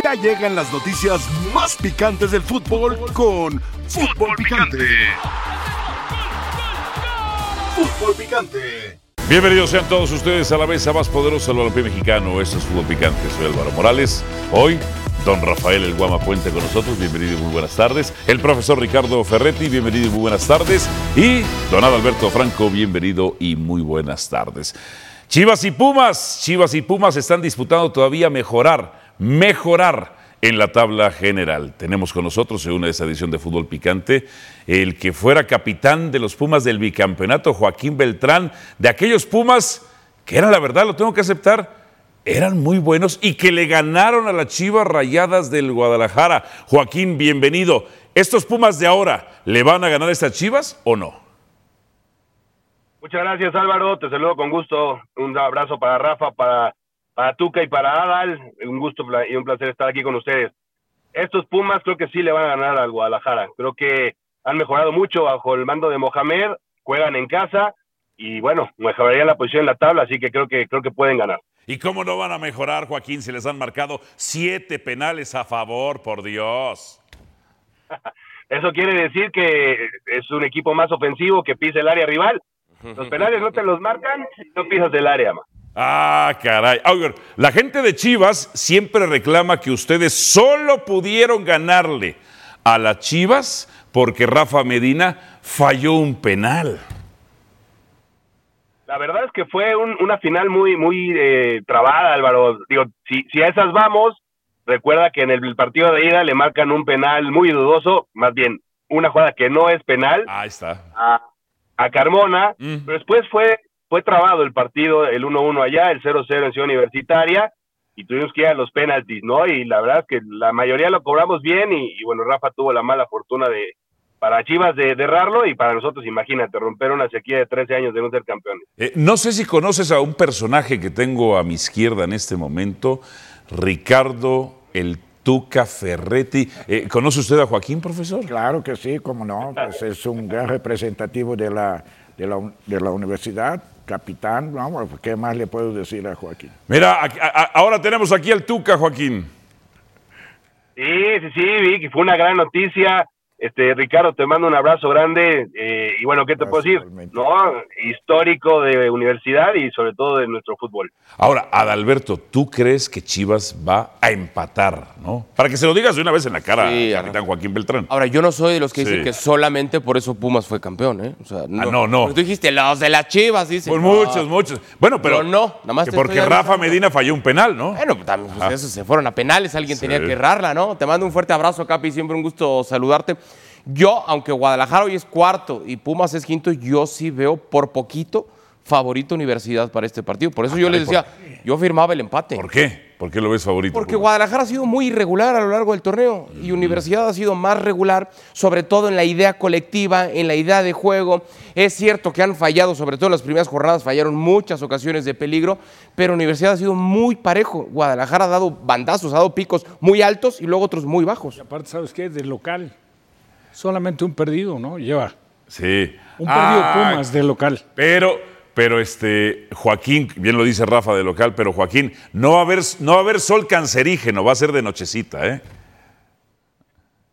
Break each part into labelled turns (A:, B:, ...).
A: Ya llegan las noticias más picantes del fútbol con Fútbol Picante. Fútbol Picante.
B: Bienvenidos sean todos ustedes a la mesa más poderosa del balompié mexicano. Esto es Fútbol Picante. Soy Álvaro Morales. Hoy, don Rafael El Guama Puente con nosotros. Bienvenido y muy buenas tardes. El profesor Ricardo Ferretti. Bienvenido y muy buenas tardes. Y don Adalberto Franco. Bienvenido y muy buenas tardes. Chivas y Pumas. Chivas y Pumas están disputando todavía mejorar, mejorar en la tabla general. Tenemos con nosotros en una esa edición de Fútbol Picante el que fuera capitán de los Pumas del bicampeonato, Joaquín Beltrán, de aquellos Pumas que eran, la verdad, lo tengo que aceptar, eran muy buenos y que le ganaron a las Chivas Rayadas del Guadalajara. Joaquín, bienvenido. ¿Estos Pumas de ahora le van a ganar a estas Chivas o no?
C: Muchas gracias Álvaro, te saludo con gusto. Un abrazo para Rafa, para, para Tuca y para Adal. Un gusto y un placer estar aquí con ustedes. Estos Pumas creo que sí le van a ganar al Guadalajara. Creo que han mejorado mucho bajo el mando de Mohamed, juegan en casa y bueno, mejoraría la posición en la tabla, así que creo que creo que pueden ganar.
B: ¿Y cómo no van a mejorar, Joaquín, si les han marcado siete penales a favor, por Dios?
C: Eso quiere decir que es un equipo más ofensivo que pisa el área rival los penales no te los marcan no pisas del área.
B: Ah, caray. la gente de Chivas siempre reclama que ustedes solo pudieron ganarle a las Chivas porque Rafa Medina falló un penal.
C: La verdad es que fue una final muy, muy eh, trabada, Álvaro. Digo, si, si a esas vamos, recuerda que en el partido de ida le marcan un penal muy dudoso, más bien una jugada que no es penal.
B: Ahí está.
C: A, a Carmona, mm. pero después fue, fue trabado el partido, el 1-1 allá, el 0-0 en Ciudad Universitaria, y tuvimos que ir a los penaltis, ¿no? Y la verdad es que la mayoría lo cobramos bien, y, bueno, Rafa tuvo la mala fortuna de, para Chivas de, derrarlo y para nosotros, imagínate, romper una sequía de 13 años de no ser campeones.
B: Eh, no sé si conoces a un personaje que tengo a mi izquierda en este momento, Ricardo el Tuca Ferretti. Eh, ¿Conoce usted a Joaquín, profesor?
D: Claro que sí, como no, pues es un gran representativo de la, de la, universidad, capitán, vamos, ¿qué más le puedo decir a Joaquín?
B: Mira, ahora tenemos aquí al Tuca, Joaquín.
C: Sí, sí, sí, vi fue una gran noticia. Este, Ricardo, te mando un abrazo grande eh, y bueno, ¿qué te puedo decir? No, histórico de universidad y sobre todo de nuestro fútbol.
B: Ahora, Adalberto, ¿tú crees que Chivas va a empatar, no? Para que se lo digas de una vez en la cara sí, capitán Joaquín Beltrán.
E: Ahora, yo no soy de los que dicen que solamente por eso Pumas fue campeón, ¿eh?
B: O sea, no, ah, no, no.
E: Tú dijiste los de las Chivas, dice.
B: Pues muchos, muchos. Bueno, pero,
E: no, nada más
B: porque Rafa Medina falló un penal, ¿no?
E: Bueno, pues, pues eso se fueron a penales, alguien tenía que errarla, ¿no? Te mando un fuerte abrazo, Capi, siempre un gusto saludarte. Yo, aunque Guadalajara hoy es cuarto y Pumas es quinto, yo sí veo por poquito favorito Universidad para este partido. Por eso yo les decía, yo firmaba el empate.
B: ¿Por qué? ¿Por qué lo ves favorito?
E: Porque Guadalajara ha sido muy irregular a lo largo del torneo y Universidad ha sido más regular, sobre todo en la idea colectiva, en la idea de juego. Es cierto que han fallado, sobre todo en las primeras jornadas, fallaron muchas ocasiones de peligro, pero Universidad ha sido muy parejo. Guadalajara ha dado bandazos, ha dado picos muy altos y luego otros muy bajos.
F: Y aparte, ¿sabes qué? De local solamente un perdido, ¿no? Lleva.
B: Sí.
F: Un perdido ah, Pumas de local.
B: Pero, pero este, Joaquín, bien lo dice Rafa de local, pero Joaquín, no va a haber, no va a haber sol cancerígeno, va a ser de nochecita, ¿eh?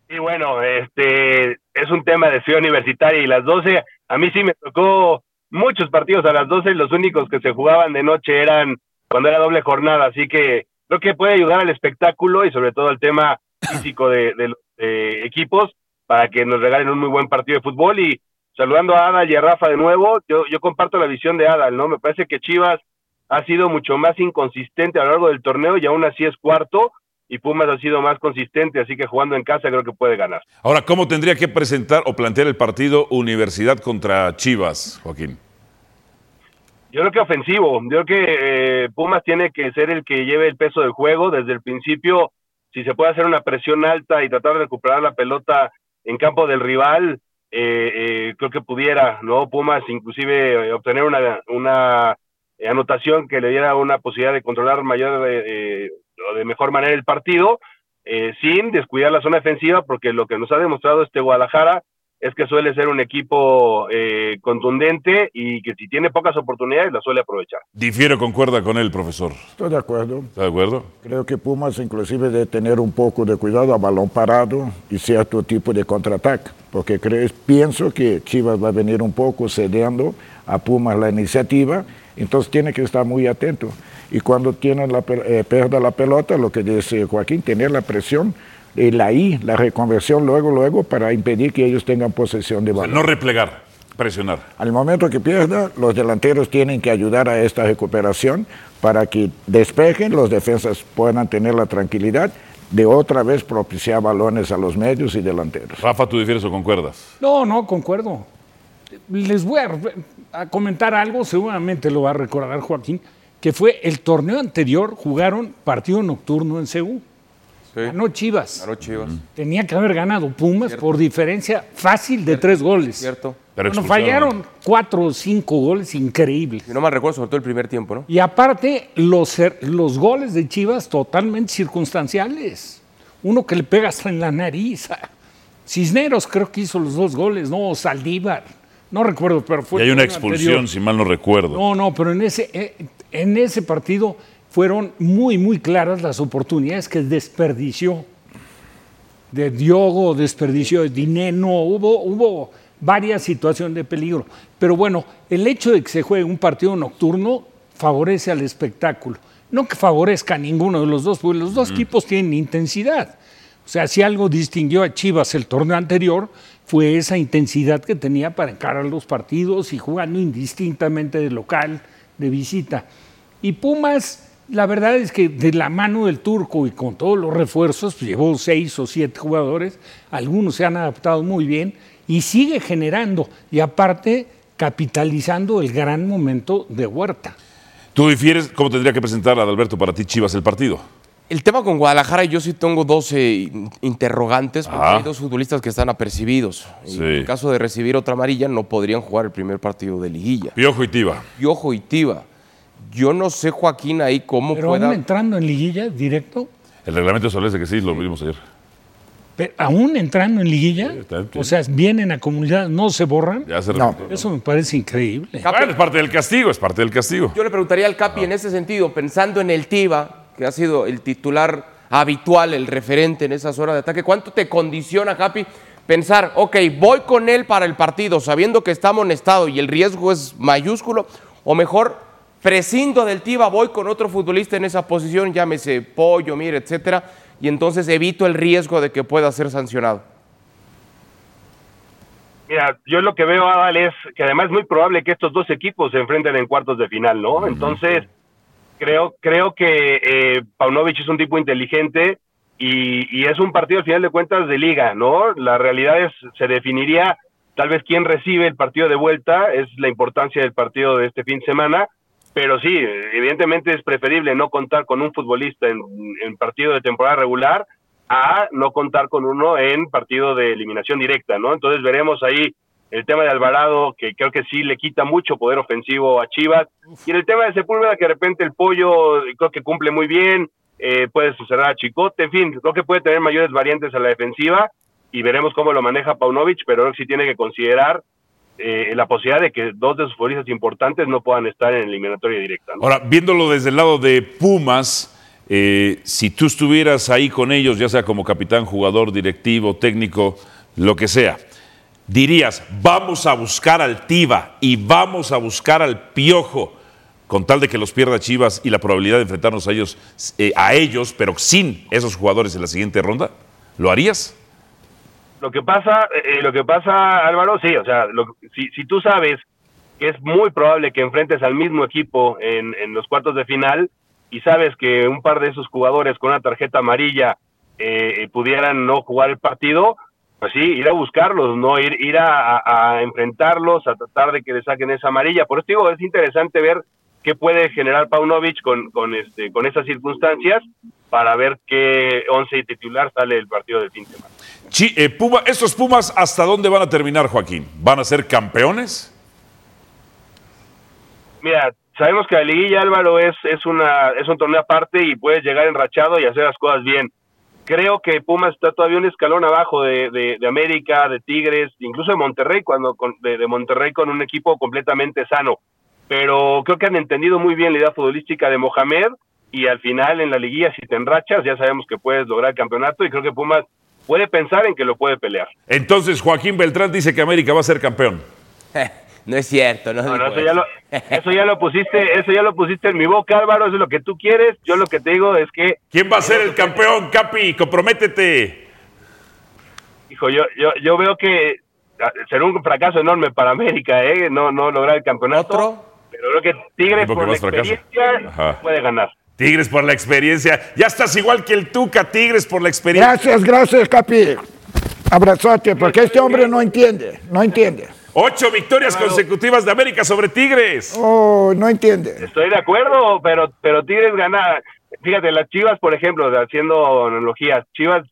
C: Sí, bueno, este es un tema de ciudad universitaria y las 12, a mí sí me tocó muchos partidos a las 12 y los únicos que se jugaban de noche eran cuando era doble jornada, así que creo que puede ayudar al espectáculo y sobre todo al tema físico de, de los equipos para que nos regalen un muy buen partido de fútbol y saludando a Adal y a Rafa de nuevo, yo, yo comparto la visión de Adal, ¿no? Me parece que Chivas ha sido mucho más inconsistente a lo largo del torneo y aún así es cuarto y Pumas ha sido más consistente, así que jugando en casa creo que puede ganar.
B: Ahora, ¿cómo tendría que presentar o plantear el partido Universidad contra Chivas, Joaquín?
C: Yo creo que ofensivo, yo creo que eh, Pumas tiene que ser el que lleve el peso del juego desde el principio, si se puede hacer una presión alta y tratar de recuperar la pelota en campo del rival, eh, eh, creo que pudiera, ¿no? Pumas inclusive eh, obtener una, una anotación que le diera una posibilidad de controlar mayor de, de mejor manera el partido, sin descuidar la zona defensiva, porque lo que nos ha demostrado este Guadalajara es que suele ser un equipo eh, contundente y que si tiene pocas oportunidades las suele aprovechar.
B: Difiero, concuerda con él, profesor.
D: Estoy de acuerdo.
B: ¿Está de acuerdo?
D: Creo que Pumas inclusive debe tener un poco de cuidado a balón parado y cierto tipo de contraataque, porque creo, pienso que Chivas va a venir un poco cediendo a Pumas la iniciativa, entonces tiene que estar muy atento. Y cuando tiene la, eh, perda la pelota, lo que dice Joaquín, tener la presión la I, la reconversión luego, luego, para impedir que ellos tengan posesión de
B: O sea,
D: balón.
B: no replegar, presionar.
D: Al momento que pierda, los delanteros tienen que ayudar a esta recuperación para que despejen, los defensas puedan tener la tranquilidad de otra vez propiciar balones a los medios y delanteros.
B: Rafa, ¿tú difieres o concuerdas?
F: No, no, concuerdo. Les voy a, a comentar algo, seguramente lo va a recordar Joaquín, que fue el torneo anterior, jugaron partido nocturno en Seúl.
E: Sí.
F: Ganó Chivas.
E: Ganó Chivas.
F: Tenía que haber ganado Pumas por diferencia fácil de tres goles.
E: Cierto.
B: Pero
F: Bueno, fallaron cuatro o cinco goles increíbles.
E: Si no mal recuerdo, sobre todo el primer tiempo, ¿no?
F: Y aparte, los, cer- los goles de Chivas totalmente circunstanciales. Uno que le pega hasta en la nariz. Cisneros creo que hizo los dos goles, no, Saldívar. No recuerdo, pero fue.
B: Y hay una expulsión,
F: anterior.
B: si mal no recuerdo.
F: No, no, pero en ese, eh, en ese partido fueron muy, muy claras las oportunidades que desperdició. De Diogo, desperdició de Dineno, hubo, hubo varias situaciones de peligro. Pero bueno, el hecho de que se juegue un partido nocturno favorece al espectáculo. No que favorezca a ninguno de los dos, porque los dos equipos tienen intensidad. O sea, si algo distinguió a Chivas el torneo anterior, fue esa intensidad que tenía para encarar los partidos y jugando indistintamente de local, de visita. Y Pumas, la verdad es que de la mano del turco y con todos los refuerzos, pues, llevó seis o siete jugadores, algunos se han adaptado muy bien y sigue generando y aparte capitalizando el gran momento de Huerta.
B: ¿Tú difieres cómo tendría que presentar a Adalberto para ti Chivas el partido?
E: El tema con Guadalajara, yo sí tengo dos eh, interrogantes, porque
B: Ajá.
E: hay dos futbolistas que están apercibidos. Y
B: Sí.
E: En caso de recibir otra amarilla, no podrían jugar el primer partido de liguilla.
B: Piojo y Tiva.
E: Piojo y Tiva. Yo no sé, Joaquín, ahí cómo
F: Pero
E: pueda.
F: aún entrando en liguilla directo,
B: El reglamento establece que sí, lo vimos ayer.
F: pero aún entrando en liguilla,
B: está
F: o sea, vienen a comunidad, no se borran.
B: Ya se
D: No.
F: Eso me parece increíble.
E: Capi,
B: Bueno, es parte del castigo, es parte del castigo.
E: Yo le preguntaría al Capi en ese sentido, pensando en el Tiva, que ha sido el titular habitual, el referente en esas horas de ataque, ¿cuánto te condiciona, Capi, pensar, ok, voy con él para el partido, sabiendo que está amonestado y el riesgo es mayúsculo, o mejor, prescindo del Tiva, voy con otro futbolista en esa posición, llámese Pollo, Mire, etcétera, y entonces evito el riesgo de que pueda ser sancionado?
C: Mira, yo lo que veo, Adal, es que además es muy probable que estos dos equipos se enfrenten en cuartos de final, ¿no? Entonces, creo, creo que eh, Paunovic es un tipo inteligente y, y es un partido al final de cuentas de liga, ¿no? La realidad es, se definiría tal vez quién recibe el partido de vuelta, es la importancia del partido de este fin de semana, pero sí, evidentemente es preferible no contar con un futbolista en, en partido de temporada regular a no contar con uno en partido de eliminación directa, ¿no? Entonces veremos ahí el tema de Alvarado, que creo que sí le quita mucho poder ofensivo a Chivas, y en el tema de Sepúlveda, que de repente el pollo creo que cumple muy bien, eh, puede suceder a Chicote, en fin, creo que puede tener mayores variantes a la defensiva, y veremos cómo lo maneja Paunovic, pero sí tiene que considerar eh, la posibilidad de que dos de sus futbolistas importantes no puedan estar en eliminatoria directa, ¿no?
B: Ahora, viéndolo desde el lado de Pumas, eh, si tú estuvieras ahí con ellos, ya sea como capitán, jugador, directivo, técnico, lo que sea, dirías, vamos a buscar al Tiva y vamos a buscar al Piojo, con tal de que los pierda Chivas y la probabilidad de enfrentarnos a ellos, eh, a ellos, pero sin esos jugadores en la siguiente ronda, ¿lo harías?
C: Lo que pasa, eh, lo que pasa, Álvaro, sí, o sea, lo- si, si tú sabes que es muy probable que enfrentes al mismo equipo en, en los cuartos de final y sabes que un par de esos jugadores con una tarjeta amarilla eh, pudieran no jugar el partido, pues sí, ir a buscarlos, no ir, ir a, a- enfrentarlos, a tratar de que le saquen esa amarilla. Por eso digo, es interesante ver qué puede generar Paunovic con, con, este, con esas circunstancias para ver qué once titular sale del partido del fin de semana.
B: Chi- eh, Puma- ¿Estos Pumas hasta dónde van a terminar, Joaquín? ¿Van a ser campeones?
C: Mira, sabemos que la liguilla Álvaro es, es una es un torneo aparte y puedes llegar enrachado y hacer las cosas bien. creo que Pumas está todavía un escalón abajo de, de, de América, de Tigres, incluso de Monterrey, cuando con, de, de, Monterrey con un equipo completamente sano. Pero creo que han entendido muy bien la idea futbolística de Mohamed y al final en la liguilla si te enrachas ya sabemos que puedes lograr el campeonato y creo que Pumas puede pensar en que lo puede pelear.
B: Entonces Joaquín Beltrán dice que América va a ser campeón.
E: No es cierto, no,
C: no, no eso, ya lo, eso ya lo pusiste, eso ya lo pusiste en mi boca, Álvaro, eso es lo que tú quieres. Yo lo que te digo es que
B: ¿Quién va a ser el campeón, Capi? Comprométete.
C: Hijo, yo, yo, yo veo que ah, será un fracaso enorme para América, ¿eh? No, no lograr el campeonato.
E: ¿Otro?
C: Pero creo que Tigres por la experiencia
B: Ajá.
C: puede ganar.
B: Tigres por la experiencia. Ya estás igual que el Tuca, Tigres por la experiencia.
D: Gracias, gracias, Capi. Abrazate, porque este hombre no entiende, no entiende.
B: Ocho victorias consecutivas de América sobre Tigres.
D: Oh, no entiende.
C: Estoy de acuerdo, pero, pero Tigres gana. Fíjate, las Chivas, por ejemplo, haciendo analogías, Chivas,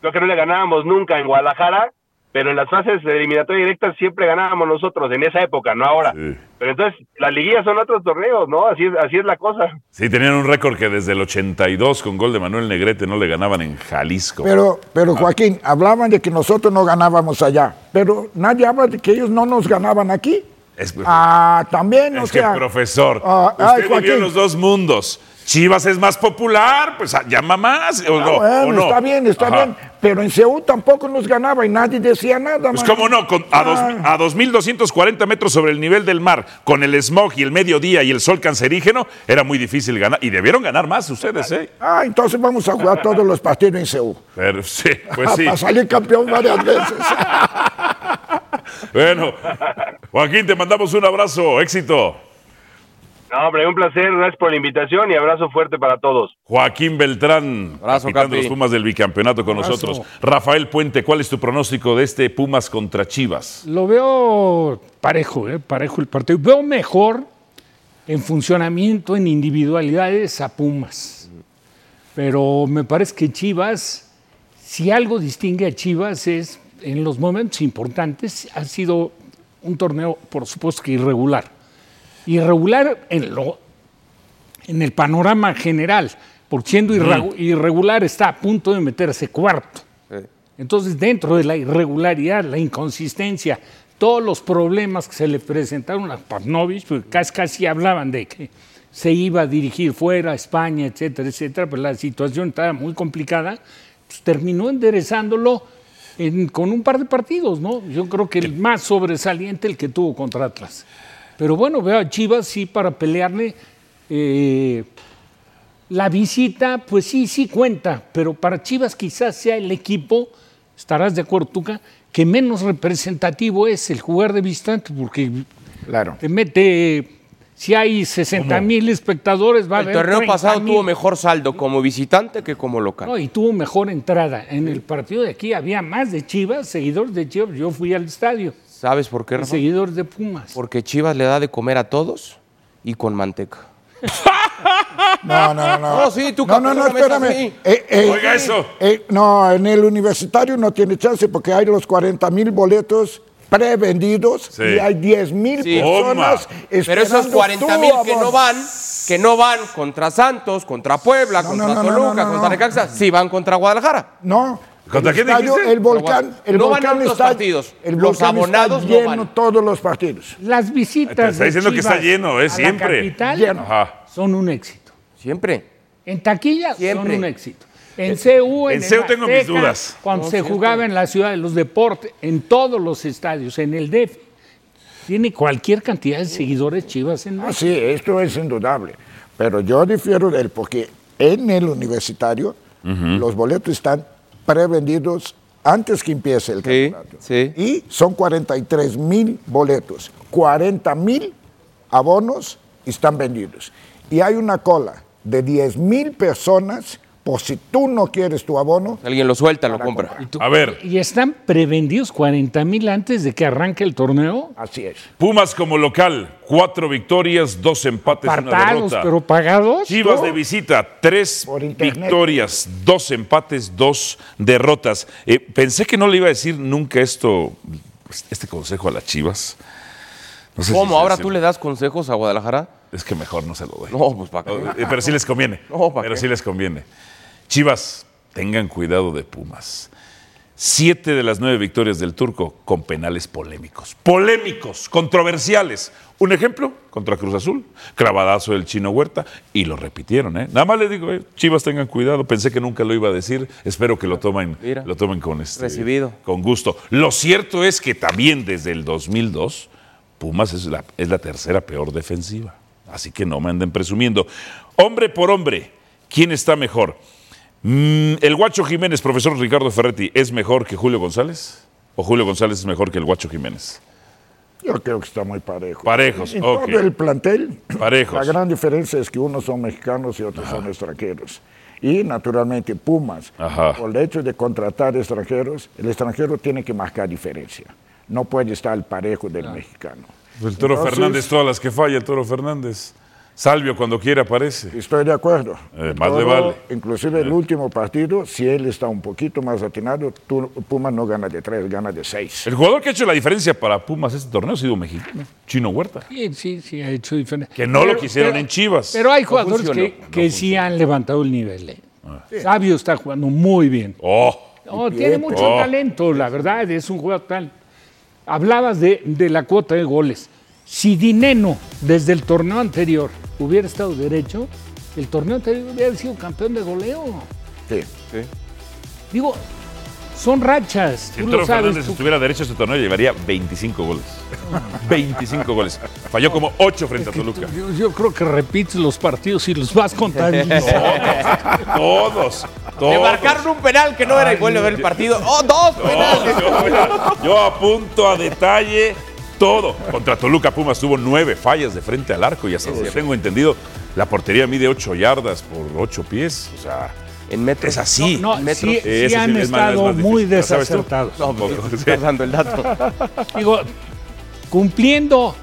C: creo que no le ganábamos nunca en Guadalajara, pero en las fases de eliminatoria directa siempre ganábamos nosotros, en esa época, no ahora.
B: Sí.
C: Pero entonces, las liguillas son otros torneos, ¿no? Así es, así es la cosa.
B: Sí, tenían un récord que desde el 82 con gol de Manuel Negrete no le ganaban en Jalisco.
D: Pero, pero Joaquín, hablaban de que nosotros no ganábamos allá, pero nadie habla de que ellos no nos ganaban aquí.
B: Es-
D: Ah, también, o
B: es que,
D: sea.
B: profesor,
D: ah,
B: usted
D: ay,
B: vivió los dos mundos. Chivas es más popular, pues ah, llama más. ¿o
D: Ah,
B: no?
D: bueno,
B: ¿O no?
D: está bien, está
B: Ajá.
D: bien. Pero en Seúl tampoco nos ganaba y nadie decía nada.
B: Pues
D: mano.
B: cómo no, con- a, dos-
D: Ah.
B: a 2.240 metros sobre el nivel del mar, con el smog y el mediodía y el sol cancerígeno, era muy difícil ganar. Y debieron ganar más ustedes, ¿eh?
D: Ah, entonces vamos a jugar todos los partidos en Seúl.
B: Pero sí, pues sí.
D: Para salir campeón varias veces.
B: Bueno, Joaquín, te mandamos un abrazo, éxito.
C: No, hombre, un placer, gracias por la invitación y abrazo fuerte para todos.
B: Joaquín Beltrán,
E: Abrazo,
B: capitán de los Pumas del bicampeonato con
F: Abrazo.
B: nosotros. Rafael Puente, ¿cuál es tu pronóstico de este Pumas contra Chivas?
F: Lo veo parejo, ¿eh? parejo el partido. Veo mejor en funcionamiento, en individualidades a Pumas. Pero me parece que Chivas, si algo distingue a Chivas es, en los momentos importantes, ha sido un torneo, por supuesto que irregular. Irregular en, lo, en el panorama general, porque siendo irregu- irregular está a punto de meterse cuarto. Entonces, dentro de la irregularidad, la inconsistencia, todos los problemas que se le presentaron a Pavlovich, pues casi, casi hablaban de que se iba a dirigir fuera, España, etcétera, etcétera, pero la situación estaba muy complicada, pues terminó enderezándolo en- con un par de partidos, ¿no? Yo creo que el más sobresaliente el que tuvo contra Atlas. Pero bueno, veo a Chivas sí para pelearle. eh, la visita, pues sí, sí cuenta, pero para Chivas quizás sea el equipo, estarás de acuerdo, Tuca, que menos representativo es el jugar de visitante, porque
D: Claro.
F: te mete, si hay 60 mil espectadores, va a
E: El
F: haber
E: torneo
F: 30,000.
E: pasado tuvo mejor saldo como visitante que como local.
F: No, y tuvo mejor entrada. En el partido de aquí había más de Chivas, seguidores de Chivas. Yo fui al estadio,
E: ¿Sabes por qué, Rafa?
F: seguidores de Pumas.
E: Porque Chivas le da de comer a todos y con manteca.
D: No, no, no.
E: No, sí, tú,
D: No, no, no, espérame. Eh, eh,
B: Oiga eso.
D: eh, no, en el universitario no tiene chance porque hay los 40 mil boletos prevendidos
B: Sí.
D: y hay 10 mil
E: Sí.
D: personas.
E: Pero esos
D: esperando
E: 40
D: tu
E: mil que no van, que no van contra Santos, contra Puebla,
D: No,
E: contra
D: no,
E: Toluca,
D: no, no,
E: contra
D: no.
E: Necaxa, sí van contra Guadalajara.
D: No.
B: ¿Contra
D: el
B: quién
D: estadio,
B: dijiste?
D: El volcán, el
E: No van a
D: volcán
E: otros
D: está,
E: partidos.
D: el
E: Los abonados
D: está
E: no
D: lleno
E: van.
D: todos los partidos.
F: Las visitas
B: Te está
F: de
B: diciendo que está lleno, ¿eh?
F: a la
B: Siempre.
F: capital
D: Lleno.
B: Ajá.
F: son un éxito.
E: Siempre.
F: En taquilla
E: Siempre.
F: son un éxito. En CU, en,
B: en
F: el
B: CU tengo mis
F: Azteca,
B: dudas.
F: Cuando
E: No,
F: se
E: siempre.
F: jugaba en la ciudad de los deportes, en todos los estadios, en el DF, tiene cualquier cantidad de seguidores chivas en
D: Ah,
F: México.
D: sí, esto es indudable. Pero yo difiero de él porque en el universitario los boletos están prevendidos antes que empiece el
E: Sí,
D: campeonato.
E: sí.
D: Y son 43 mil boletos. 40 mil abonos están vendidos. Y hay una cola de 10 mil personas por si tú no quieres tu abono.
E: Alguien lo suelta, lo compra.
B: A ver,
F: Y están prevendidos 40 mil antes de que arranque el torneo.
D: Así es.
B: Pumas como local, cuatro victorias, dos empates, una
F: Apartados,
B: derrota.
F: pero pagados.
B: Chivas
F: ¿no?
B: de visita, tres
D: Por internet.
B: victorias, dos empates, dos derrotas. Eh, pensé que no le iba a decir nunca esto, este consejo a las Chivas. No sé si
E: ¿Cómo?
B: se-
E: ¿Ahora
B: se-
E: tú le das consejos a Guadalajara?
B: Es que mejor no se lo doy.
E: No, pues para.
B: Eh, Pero sí les conviene.
E: No, ¿pa'
B: pero
E: qué?
B: sí les conviene. Chivas, tengan cuidado de Pumas. Siete de las nueve victorias del turco con penales polémicos. Polémicos, controversiales. Un ejemplo, contra Cruz Azul, clavadazo del chino Huerta, y lo repitieron, ¿eh? Nada más le digo, eh, Chivas tengan cuidado, pensé que nunca lo iba a decir, espero que lo tomen,
E: Mira.
B: lo tomen con, este,
E: Recibido.
B: con gusto. Lo cierto es que también desde el 2002, Pumas es la, es la tercera peor defensiva. Así que no me anden presumiendo. Hombre por hombre, ¿quién está mejor? Mm, ¿El Guacho Jiménez, profesor Ricardo Ferretti, es mejor que Julio González? ¿O Julio González es mejor que el Guacho Jiménez?
D: Yo creo que está muy parejo.
B: Parejos,
D: En
B: ok.
D: todo el plantel,
B: Parejos.
D: la gran diferencia es que unos son mexicanos y otros son extranjeros. Y naturalmente Pumas,
B: Ajá.
D: por el hecho de contratar extranjeros, el extranjero tiene que marcar diferencia. No puede estar al parejo del mexicano.
B: El Toro
D: Entonces,
B: Fernández, todas las que falla, el Toro Fernández. Salvio cuando quiera aparece.
D: Estoy de acuerdo.
B: Eh, más le vale.
D: Inclusive el último partido, si él está un poquito más atinado, Pumas no gana de tres, gana de seis.
B: El jugador que ha hecho la diferencia para Pumas este torneo ha sido mexicano, Chino Huerta.
F: Sí, sí, sí, ha hecho diferente.
B: Que no lo quisieron en Chivas.
F: Pero hay jugadores que,
E: no
F: que sí han levantado el nivel. eh. Sabio está jugando muy bien.
B: Oh,
F: No, tiene mucho
B: Oh.
F: talento, la verdad, es un jugador tal. Hablabas de, de la cuota de goles. Si Dineno, desde el torneo anterior, hubiera estado derecho, el torneo anterior hubiera sido campeón de goleo.
D: Sí.
F: Digo, son rachas.
B: si Toro
F: sabes.
B: Fernández
F: tú-
B: estuviera derecho este torneo, llevaría 25 goles. 25 goles. Falló como 8 frente a Toluca.
F: Yo, yo creo que repites los partidos y los vas contabilizando.
B: Todos, todos.
E: Le marcaron un penal que no era y vuelve a ver el partido. ¡Oh, dos penales!
B: Yo, apunto a detalle todo. Contra Toluca Pumas tuvo nueve fallas de frente al arco y hasta donde tengo entendido, la portería mide 8 yardas por 8 pies. O sea,
E: En metros.
B: es así.
F: No,
E: metros.
F: sí, sí han
B: es más- es
F: estado
B: más
F: muy desacertados.
E: No, pues,
B: sí.
E: estás dando el dato.
F: Digo, cumpliendo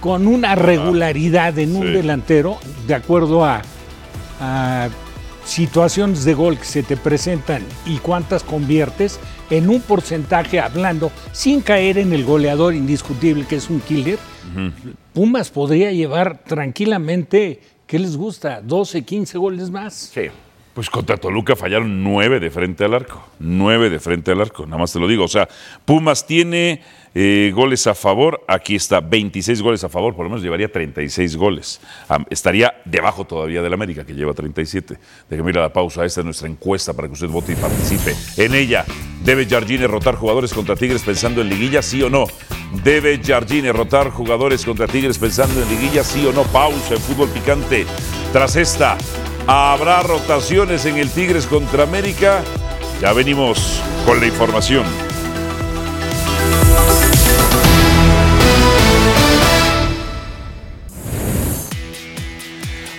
F: con una regularidad en un
B: Sí.
F: delantero, de acuerdo a, a situaciones de gol que se te presentan y cuántas conviertes, en un porcentaje hablando, sin caer en el goleador indiscutible que es un killer, Pumas podría llevar tranquilamente, ¿qué les gusta? 12, 15 goles más.
D: Sí.
B: Pues contra Toluca fallaron nueve de frente al arco. Nueve de frente al arco, nada más te lo digo. O sea, Pumas tiene eh, goles a favor. Aquí está, 26 goles a favor, por lo menos llevaría 36 goles. Estaría debajo todavía del América, que lleva 37. Déjeme ir a la pausa. Esta es nuestra encuesta para que usted vote y participe. En ella, ¿debe Jardine rotar jugadores contra Tigres pensando en liguilla, sí o no? ¿Debe Jardine rotar jugadores contra Tigres pensando en liguilla, sí o no? Pausa en fútbol picante. Tras esta, ¿habrá rotaciones en el Tigres contra América? Ya venimos con la información.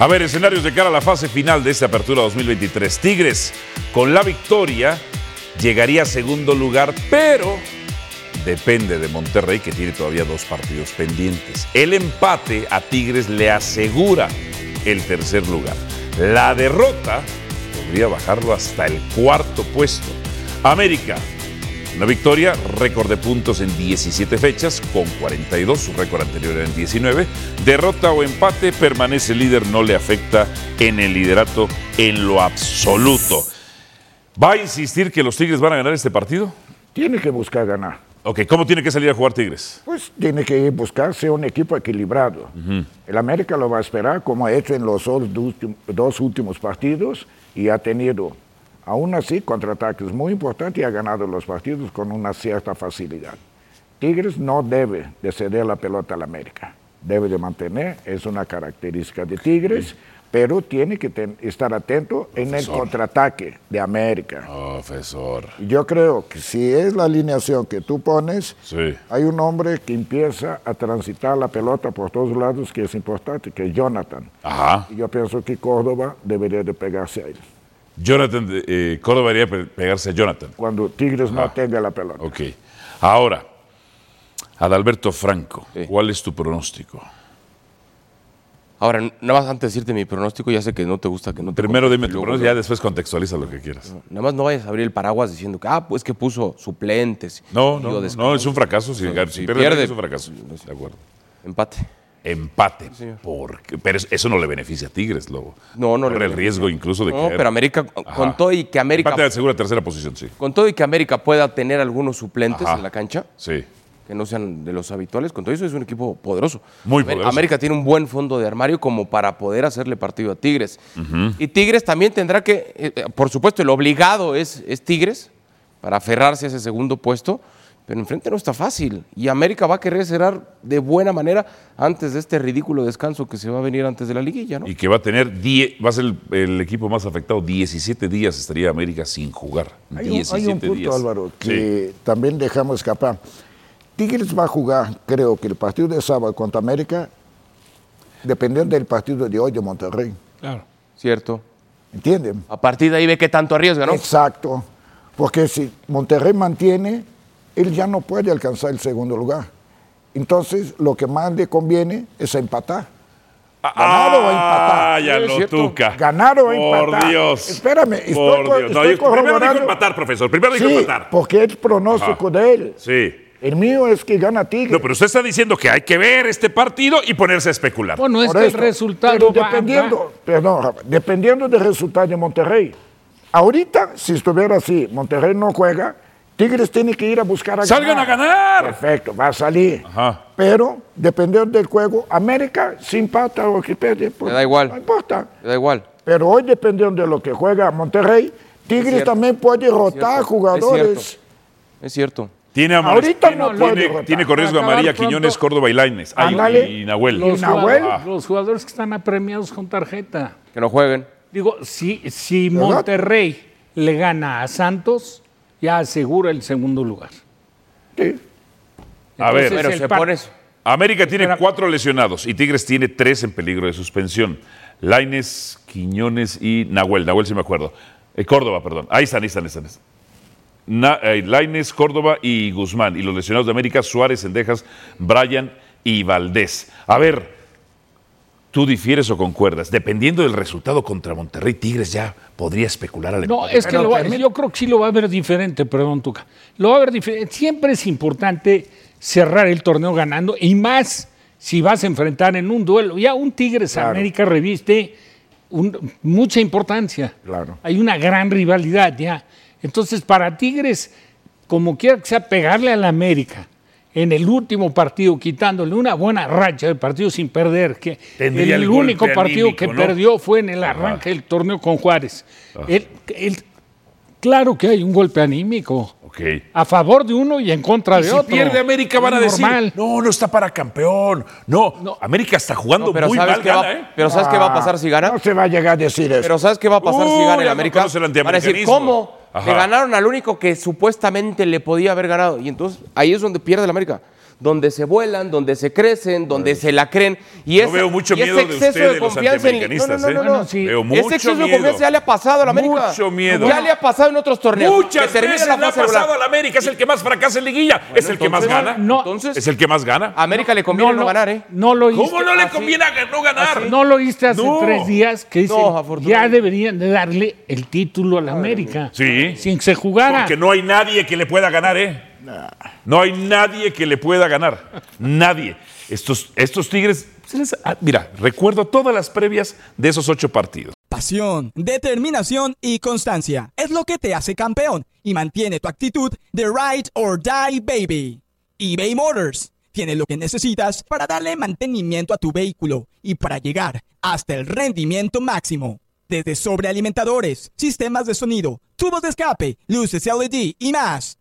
B: A ver, escenarios de cara a la fase final de esta apertura 2023. Tigres, con la victoria, llegaría a segundo lugar, pero depende de Monterrey, que tiene todavía dos partidos pendientes. El empate a Tigres le asegura el tercer lugar. La derrota podría bajarlo hasta el cuarto puesto. América, una victoria, récord de puntos en 17 fechas, con 42, su récord anterior era en 19. Derrota o empate, permanece líder, no le afecta en el liderato en lo absoluto. ¿Va a insistir que los Tigres van a ganar este partido?
D: Tiene que buscar ganar.
B: Ok, ¿cómo tiene que salir a jugar Tigres?
D: Pues tiene que buscarse un equipo equilibrado. El América lo va a esperar como ha hecho en los dos, últim- dos últimos partidos y ha tenido, aún así, contraataques muy importantes y ha ganado los partidos con una cierta facilidad. Tigres no debe de ceder la pelota al América, debe de mantener, es una característica de Tigres, pero tiene que ten- estar atento en el contraataque de América.
B: Profesor.
D: Yo creo que si es la alineación que tú pones,
B: Sí.
D: hay un hombre que empieza a transitar la pelota por todos lados que es importante, que es Jonathan.
B: Ajá.
D: Y yo pienso que Córdoba debería de pegarse a él.
B: Jonathan, eh, Córdoba debería pe- pegarse a Jonathan.
D: Cuando Tigres no
B: Ah.
D: tenga la pelota.
B: Ok. Ahora, Adalberto Franco,
E: Sí.
B: ¿cuál es tu pronóstico?
E: Ahora, nada más antes de decirte mi pronóstico, ya sé que no te gusta que no te
B: Primero dime tu
E: luego-
B: pronóstico, ya después contextualiza lo que quieras.
E: Nada más no vayas a abrir el paraguas diciendo que, ah, pues que puso suplentes.
B: No, no, no, es un fracaso. Si, si
E: si
B: pierde,
E: pierde,
B: es un fracaso. De acuerdo.
E: Empate.
B: Empate. Porque, pero es- eso no le beneficia a Tigres, lo
E: No, no le
B: corre el riesgo incluso de
E: No,
B: caer.
E: pero América,
B: Ajá.
E: con todo y que América,
B: Empate asegura tercera posición, sí.
E: con todo y que América pueda tener algunos suplentes
B: Ajá.
E: en la cancha,
B: Sí.
E: que no sean de los habituales, con todo eso es un equipo poderoso.
B: Muy poderoso.
E: América tiene un buen fondo de armario como para poder hacerle partido a Tigres. Y Tigres también tendrá que, eh, eh, por supuesto, el obligado es, es Tigres para aferrarse a ese segundo puesto, pero enfrente no está fácil. Y América va a querer cerrar de buena manera antes de este ridículo descanso que se va a venir antes de la liguilla, ¿no?
B: Y que va a tener, die- va a ser el, el equipo más afectado. 17 días estaría América sin jugar.
D: Hay un,
B: 17
D: hay un punto,
B: días.
D: Álvaro,
B: Sí.
D: que también dejamos escapar. Tigres va a jugar, creo que el partido de sábado contra América, dependiendo del partido de hoy de Monterrey.
F: Claro.
E: Cierto.
D: ¿Entienden?
E: A partir de ahí ve qué tanto arriesga, ¿no?
D: Exacto. Porque si Monterrey mantiene, él ya no puede alcanzar el segundo lugar. Entonces, lo que más le conviene es empatar. ¿Ganar o
B: Ah,
D: empatar?
B: ya
E: Sí, es
B: lo
E: cierto.
B: tuca.
D: ¿Ganar o
B: Por
D: empatar?
B: Dios.
D: Espérame, estoy
B: Por Dios. No,
D: estoy
B: yo- primero dijo empatar, profesor. Primero dijo
D: Sí,
B: empatar.
D: porque es pronóstico
B: Ajá.
D: de él.
B: Sí.
D: El mío es que gana Tigres.
B: No, pero usted está diciendo que hay que ver este partido y ponerse a especular.
F: Bueno, es
D: Por
F: que
D: esto.
F: el resultado
D: Pero
F: va-
D: dependiendo,
F: va-
D: perdón, dependiendo del resultado de Monterrey. Ahorita, si estuviera así, Monterrey no juega, Tigres tiene que ir a buscar a
B: ¡Salgan
D: ganar.
B: a ganar!
D: Perfecto, va a salir.
B: Ajá.
D: Pero, dependiendo del juego, América, si empata o que pierde, pues,
E: Le da igual.
D: no importa.
E: Le da igual.
D: Pero hoy, dependiendo de lo que juega Monterrey, Tigres también puede rotar jugadores.
E: Es cierto. Es cierto.
B: Tiene, a
D: Ahorita
B: tiene,
D: no
B: tiene- tiene con riesgo a
F: Acabar
B: María
F: pronto.
B: Quiñones, Córdoba y Lainez. Ah, y- Nahuel.
F: Los,
D: ¿Y Nahuel?
F: jugadores, los jugadores que están apremiados con tarjeta.
E: Que no jueguen.
F: Digo, si, si. Monterrey le gana a Santos, ya asegura el segundo lugar.
D: Sí.
B: A ver,
E: Pero se pone eso.
B: América tiene
F: Espera.
B: cuatro lesionados y Tigres tiene tres en peligro de suspensión. Laines, Quiñones y Nahuel. Nahuel sí me acuerdo. Eh, Córdoba, perdón. Ahí están, ahí están, ahí están. Na- eh, Lainez, Córdoba y Guzmán. Y los lesionados de América, Suárez, Sendejas, Brian y Valdés. A ver, tú difieres o concuerdas. Dependiendo del resultado contra Monterrey, Tigres ya podría especular al
F: No, es que lo va- yo creo que sí lo va a ver diferente, perdón, Tuca. Lo va a ver diferente. Siempre es importante cerrar el torneo ganando y más si vas a enfrentar en un duelo. Ya un Tigres
D: Claro.
F: América reviste un- mucha importancia.
D: Claro.
F: Hay una gran rivalidad ya. Entonces, para Tigres, como quiera que sea, pegarle a la América en el último partido, quitándole una buena racha de partido sin perder, que
B: Tendría
F: el,
B: el
F: único partido
B: anímico,
F: que
B: ¿no?
F: perdió fue en el arranque del torneo con Juárez. Él- claro que hay un golpe anímico.
B: Ok.
F: A favor de uno y en contra
B: Y
F: de
B: si
F: otro.
B: pierde América van a decir,
F: normal.
B: no, no está para campeón. No, América está jugando
E: No, pero
B: muy
E: ¿sabes
B: mal,
E: qué va,
B: ¿eh?
E: pero ¿sabes qué va a pasar si gana?
D: No se va a llegar a decir eso.
E: Pero ¿sabes qué va a pasar si gana el
B: no
E: América?
B: el
E: Van a decir. ¿cómo? Le ganaron al único que supuestamente le podía haber ganado. Y entonces ahí es donde pierde el América. Donde se vuelan, donde se crecen, donde se la creen. Y
B: Yo
E: ese-
B: veo mucho
E: y ese
B: miedo de
E: exceso
B: ustedes, los
E: confianza en- No, no, no,
B: ¿eh?
E: no,
F: Bueno, sí.
B: Veo
E: Ese exceso de confianza ya le ha pasado al América.
B: Mucho miedo.
E: Ya le ha pasado en otros torneos.
B: Muchas veces
E: la
B: le ha pasado
E: regular.
B: al América, es el que más fracasa en liguilla, es el que más gana.
F: no,
E: Entonces,
B: Es el que más gana.
E: a América le conviene no, ganar, ¿eh?
F: No lo oíste.
B: ¿Cómo no le
F: así-
B: conviene a- no ganar?
F: No lo oíste hace
B: No.
F: tres días que dice,
E: No, afortunadamente.
F: ya deberían de darle el título al América.
B: Sí.
F: Sin que se jugara.
B: Porque no hay nadie que le pueda ganar, ¿eh? No hay nadie que le pueda ganar. Nadie. Estos, estos Tigres, les- ah, mira, recuerdo todas las previas de esos ocho partidos.
G: Pasión, determinación y constancia es lo que te hace campeón y mantiene tu actitud de ride or die baby. eBay Motors tiene lo que necesitas para darle mantenimiento a tu vehículo y para llegar hasta el rendimiento máximo. Desde sobrealimentadores, sistemas de sonido, tubos de escape, luces LED y más.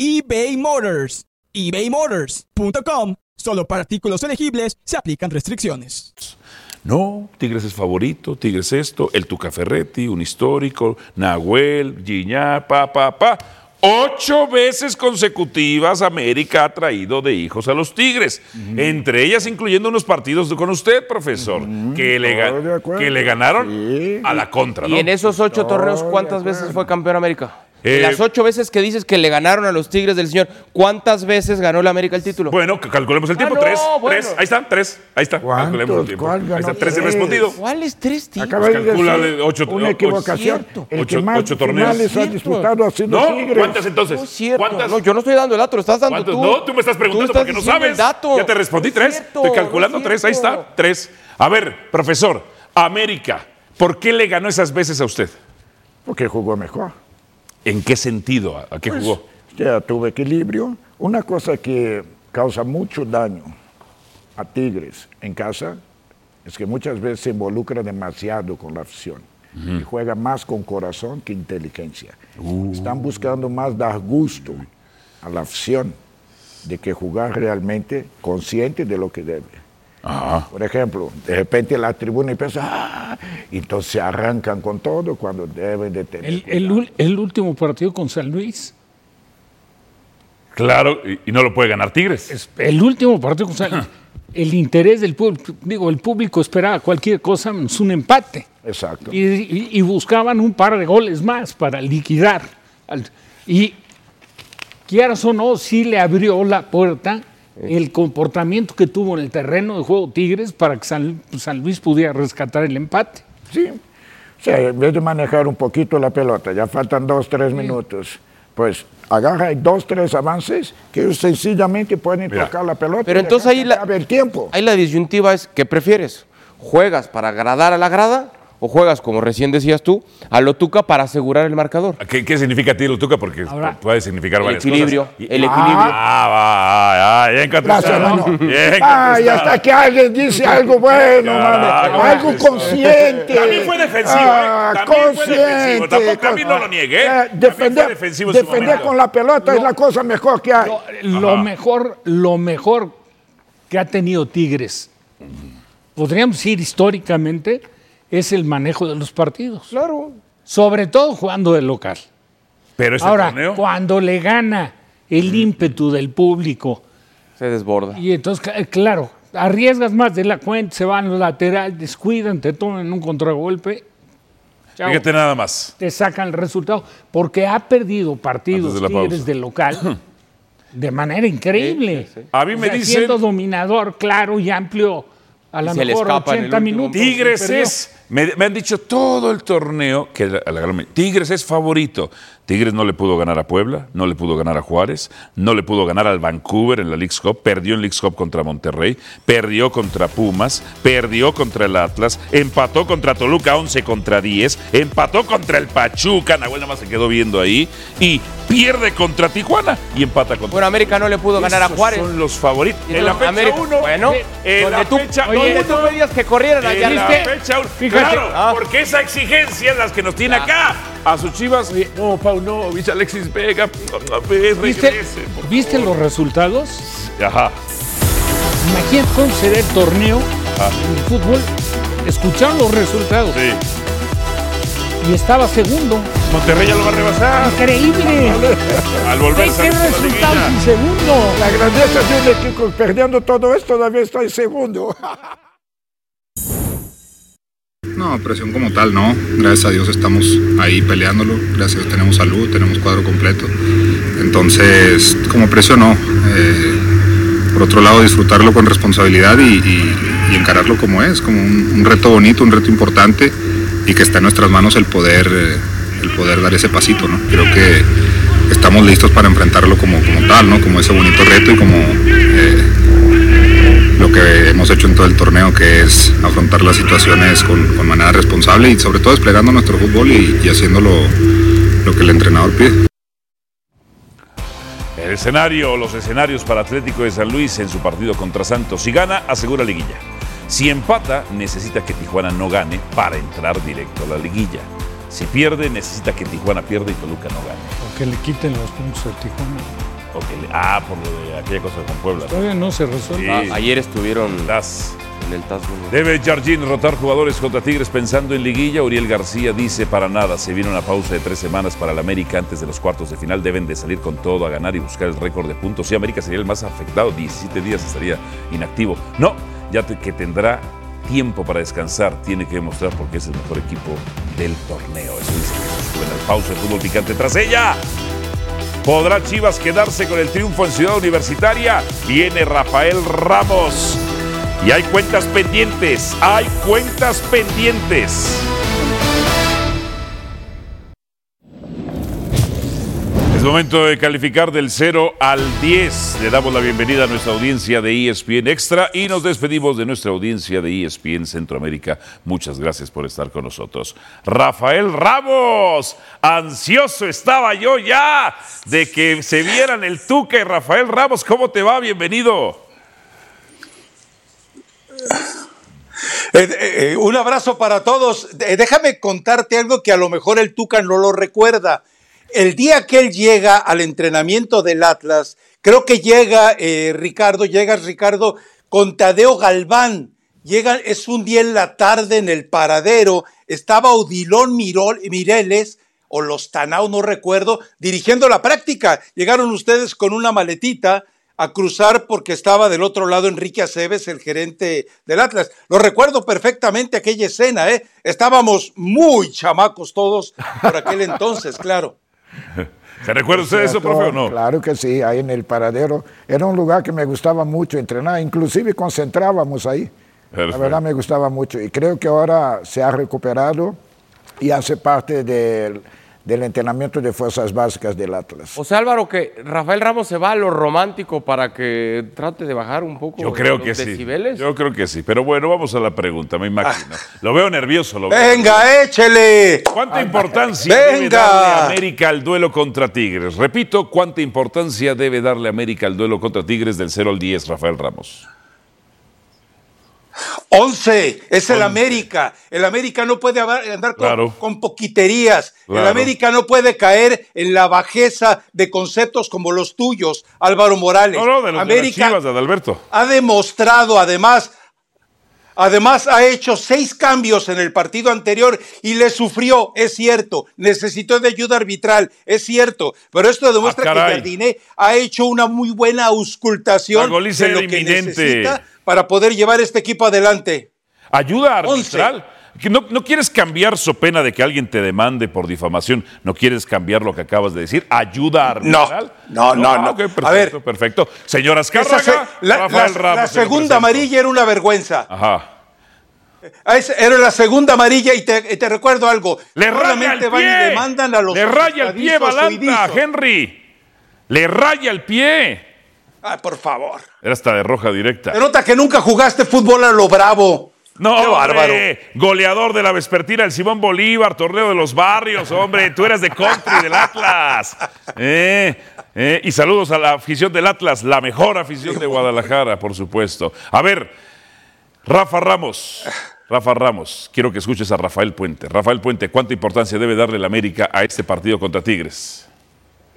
G: eBay Motors. ebaymotors.com. Solo para artículos elegibles se aplican restricciones.
B: No, Tigres es favorito, Tigres esto, el Tuca Ferretti, un histórico, Nahuel, Giñá, pa, pa, pa. Ocho veces consecutivas América ha traído de hijos a los Tigres, entre ellas incluyendo unos partidos con usted, profesor, que, le, que ganaron
D: Sí.
B: a la contra.
E: Y
B: ¿no?
E: en esos ocho
D: Estoy
E: torneos, ¿cuántas veces fue campeón América?
B: Eh,
E: las ocho veces que dices que le ganaron a los Tigres del Señor, ¿cuántas veces ganó la América el título?
B: Bueno, calculemos el tiempo.
E: Ah, no,
B: tres,
E: bueno.
B: tres. Ahí están, tres. Ahí está. Calculemos el tiempo.
D: ¿Cuál
B: Ahí
D: ganó
B: está, tres he
D: tres?
B: respondido.
E: ¿Cuáles tres títulos?
D: Acaba de
B: calcúlale
D: decir
B: ocho-
D: una equivocación. El
B: Ocho-
D: que más
B: ocho torneos.
D: finales ha
E: Cierto.
D: disputado ha sido
B: ¿No?
D: Tigres.
B: ¿Cuántas entonces?
E: No.
B: ¿Cuántas?
E: No, yo no estoy dando el dato, lo estás dando
B: ¿Cuántos?
E: tú.
B: No, tú me estás preguntando
E: estás
B: porque no sabes.
E: dato.
B: Ya te respondí tres.
E: cierto,
B: Estoy calculando tres. Ahí está, tres. A ver, profesor, América, ¿por qué le ganó esas veces a usted?
D: Porque jugó mejor.
B: ¿En qué sentido? ¿A qué
D: Pues,
B: jugó?
D: Ya tuvo equilibrio. Una cosa que causa mucho daño a Tigres en casa es que muchas veces se involucra demasiado con la afición y juega más con corazón que inteligencia. Están buscando más dar gusto a la afición de que jugar realmente consciente de lo que debe. Por ejemplo, de repente la tribuna empieza, "Ah", y entonces arrancan con todo cuando deben de tener.
F: El, el ul- el último partido con San Luis,
B: Claro, y, y no lo puede ganar Tigres.
F: es- el último partido con San Luis, el interés del público, digo, el público esperaba cualquier cosa menos un empate.
D: Exacto.
F: Y, y- y buscaban un par de goles más para liquidar. y quieras o no, sí le abrió la puerta el comportamiento que tuvo en el terreno de juego Tigres para que San, San Luis pudiera rescatar el empate.
D: Sí. O sea, en vez de manejar un poquito la pelota, ya faltan dos, tres minutos, pues agarra dos, tres avances que ellos sencillamente pueden
B: Mira.
D: tocar la pelota.
E: Pero
D: y
E: entonces ahí la-
D: tiempo.
E: Ahí la disyuntiva es, ¿qué prefieres? ¿Juegas para agradar a la grada o juegas, como recién decías tú, a lo tuca para asegurar el marcador?
B: ¿Qué, qué significa a ti lo tuca? Porque
F: Ahora,
B: puede significar
E: El
B: varias
E: equilibrio,
B: cosas.
E: El equilibrio.
B: Ah, va, ah, ya encontraste.
D: Gracias, hermano.
B: Bien
D: Ay, hasta que alguien dice algo bueno, mano. Algo consciente.
B: También fue defensivo, ¿eh?
D: Ah,
B: También fue defensivo.
D: consciente.
B: Tampoco- también no lo niegué, ¿eh? También
D: defender
B: defensivo
D: defender con la pelota es la cosa mejor que hay.
F: Lo, lo mejor, lo mejor que ha tenido Tigres, podríamos decir históricamente, es el manejo de los partidos.
E: Claro.
F: Sobre todo jugando de local.
B: Pero este
F: Ahora,
B: torneo.
F: cuando le gana el ímpetu del público,
E: Se desborda.
F: y entonces, claro, arriesgas más de la cuenta, se van al lateral, descuidan, te toman un contragolpe. chao,
B: Fíjate nada más.
F: te sacan el resultado. Porque ha perdido partidos
B: de
F: Tigres
B: pausa.
F: de local de manera increíble.
E: Sí, sí, sí.
B: A mí
F: O
B: me
F: sea,
B: dicen-
F: Siendo dominador, claro y amplio, a lo mejor
E: escapa en el
F: 80
E: último
F: minutos.
B: Tigres es. Me, han dicho todo el torneo que la, la, Tigres es favorito. Tigres no le pudo ganar a Puebla, no le pudo ganar a Juárez, no le pudo ganar al Vancouver en la League Cup, perdió en League Cup contra Monterrey, perdió contra Pumas, perdió contra el Atlas, empató contra Toluca 11 contra 10, empató contra el Pachuca, Nahuel nada más se quedó viendo ahí, y pierde contra Tijuana y empata contra.
E: Bueno, América no le pudo ganar a Juárez.
B: Son los favoritos. En la fecha 1.
E: Bueno,
B: eh,
E: en
B: la fecha, oye,
E: donde tú pedías que corrieran allá.
B: En la fecha
F: 1.
B: Claro,
E: Ah.
B: porque esa exigencia es las que nos tiene acá. A sus chivas. No, Paunovic, Alexis Vega. A ver,
F: ¿Viste,
B: regrese,
F: ¿viste
B: favor.
F: los resultados?
B: Ajá.
F: Imagínate cómo será el torneo
B: Ah.
F: en el fútbol. Escucharon los resultados
B: Sí.
F: y estaba segundo.
B: Monterrey ya lo va a rebasar.
F: Increíble.
B: Al volver
F: ¿Qué,
B: liguilla.
F: en segundo?
D: La grandeza de un equipo perdiendo todo esto todavía está en segundo.
H: No, presión como tal, no. Gracias a Dios estamos ahí peleándolo. Gracias a Dios tenemos salud, tenemos cuadro completo. Entonces, como presión, no. Eh, por otro lado, disfrutarlo con responsabilidad y, encararlo como es, como un, un reto bonito, un reto importante y que está en nuestras manos el poder, eh, el poder dar ese pasito, ¿no? Creo que estamos listos para enfrentarlo como, como tal, ¿no? Como ese bonito reto y como eh, lo que hemos hecho en todo el torneo, que es afrontar las situaciones con, con manera responsable y sobre todo desplegando nuestro fútbol y, y haciendo lo, lo que el entrenador pide.
B: El escenario, los escenarios para Atlético de San Luis en su partido contra Santos. Si gana, asegura liguilla. Si empata, necesita que Tijuana no gane para entrar directo a la liguilla. Si pierde, necesita que Tijuana pierda y Toluca no gane.
F: O que le quiten los puntos a Tijuana.
B: O que le- ah, por lo de aquella cosa con Puebla.
F: Todavía no se resuelve.
B: Sí.
E: Ah, ayer estuvieron
B: Las-
E: en el TAS.
B: Debe Jardín rotar jugadores contra Tigres pensando en liguilla. Uriel García dice para nada. Se viene una pausa de tres semanas para el América antes de los cuartos de final. Deben de salir con todo a ganar y buscar el récord de puntos. Sí, América sería el más afectado. 17 días estaría inactivo. No, ya te- que tendrá tiempo para descansar. Tiene que demostrar porque es el mejor equipo del torneo. Eso dice Jesús pausa de fútbol picante tras ella. ¿Podrá Chivas quedarse con el triunfo en Ciudad Universitaria? Viene Rafael Ramos. Y hay cuentas pendientes, hay cuentas pendientes. Momento de calificar del 0 al 10. Le damos la bienvenida a nuestra audiencia de ESPN Extra y nos despedimos de nuestra audiencia de ESPN Centroamérica. Muchas gracias por estar con nosotros. Rafael Ramos, ansioso estaba yo ya de que se vieran el y Rafael Ramos. ¿Cómo te va? Bienvenido.
I: Eh, eh, un abrazo para todos. Eh, déjame contarte algo que a lo mejor el Tuca no lo recuerda. El día que él llega al entrenamiento del Atlas, creo que llega eh, Ricardo, llega Ricardo con Tadeo Galván. Llega, es un día en la tarde en el paradero. Estaba Odilón Mireles o los Tanao, no recuerdo, dirigiendo la práctica. Llegaron ustedes con una maletita a cruzar porque estaba del otro lado Enrique Aceves, el gerente del Atlas. Lo recuerdo perfectamente aquella escena, ¿eh? Estábamos muy chamacos todos por aquel entonces, claro.
B: ¿Se recuerda usted eso, profe, o no?
D: Claro que sí, ahí en el paradero. Era un lugar que me gustaba mucho entrenar, inclusive concentrábamos ahí.
B: Perfecto.
D: La verdad me gustaba mucho y creo que ahora se ha recuperado y hace parte del, del entrenamiento de fuerzas básicas del Atlas.
E: O sea, Álvaro, que Rafael Ramos se va a lo romántico para que trate de bajar un poco
B: Yo creo
E: los
B: que sí.
E: decibeles.
B: Yo creo que sí. Pero bueno, vamos a la pregunta, me imagino. Lo veo nervioso. Lo veo
I: Venga, échele.
B: ¿Cuánta importancia debe darle América al duelo contra Tigres? Repito, ¿cuánta importancia debe darle América al duelo contra Tigres del 0 al 10, Rafael Ramos?
I: 11, es el América. El América no puede andar con,
B: Claro.
I: con poquiterías.
B: Claro.
I: El América no puede caer en la bajeza de conceptos como los tuyos, Álvaro Morales.
B: No, no, de los de las
I: América
B: Chivas, de Adalberto.
I: ha demostrado además, además ha hecho seis cambios en el partido anterior y le sufrió, es cierto, necesitó de ayuda arbitral, es cierto, pero esto demuestra
B: Ah,
I: que
B: caray.
I: Jardiné ha hecho una muy buena auscultación de lo que
B: inminente.
I: necesita para poder llevar este equipo adelante.
B: Ayuda arbitral. No, no quieres cambiar so pena de que alguien te demande por difamación, no quieres cambiar lo que acabas de decir. Ayuda arbitral.
I: no, no,
B: Ah,
I: no.
B: ok, perfecto,
I: A ver.
B: perfecto. Señora Azcárraga,
I: se- la,
B: Rafael
I: la-
B: Ramos.
I: la segunda amarilla era una vergüenza.
B: Ajá.
I: Esa Era la segunda amarilla y te, recuerdo algo.
B: Le raya el
I: van y
B: pie.
I: demandan a los
B: Le raya el pie, Balanta. Henry. Le raya el pie.
I: Ah, por favor.
B: Era hasta de roja directa.
I: Se nota que nunca jugaste fútbol a lo bravo.
B: No,
I: Qué bárbaro.
B: hombre, goleador de la vespertina, el Simón Bolívar, torneo de los barrios, hombre, tú eras de country del Atlas. Eh, eh, y saludos a la afición del Atlas, la mejor afición de Guadalajara, por supuesto. A ver, Rafa Ramos, Rafa Ramos, quiero que escuches a Rafael Puente. Rafael Puente, ¿cuánta importancia debe darle el América a este partido contra Tigres?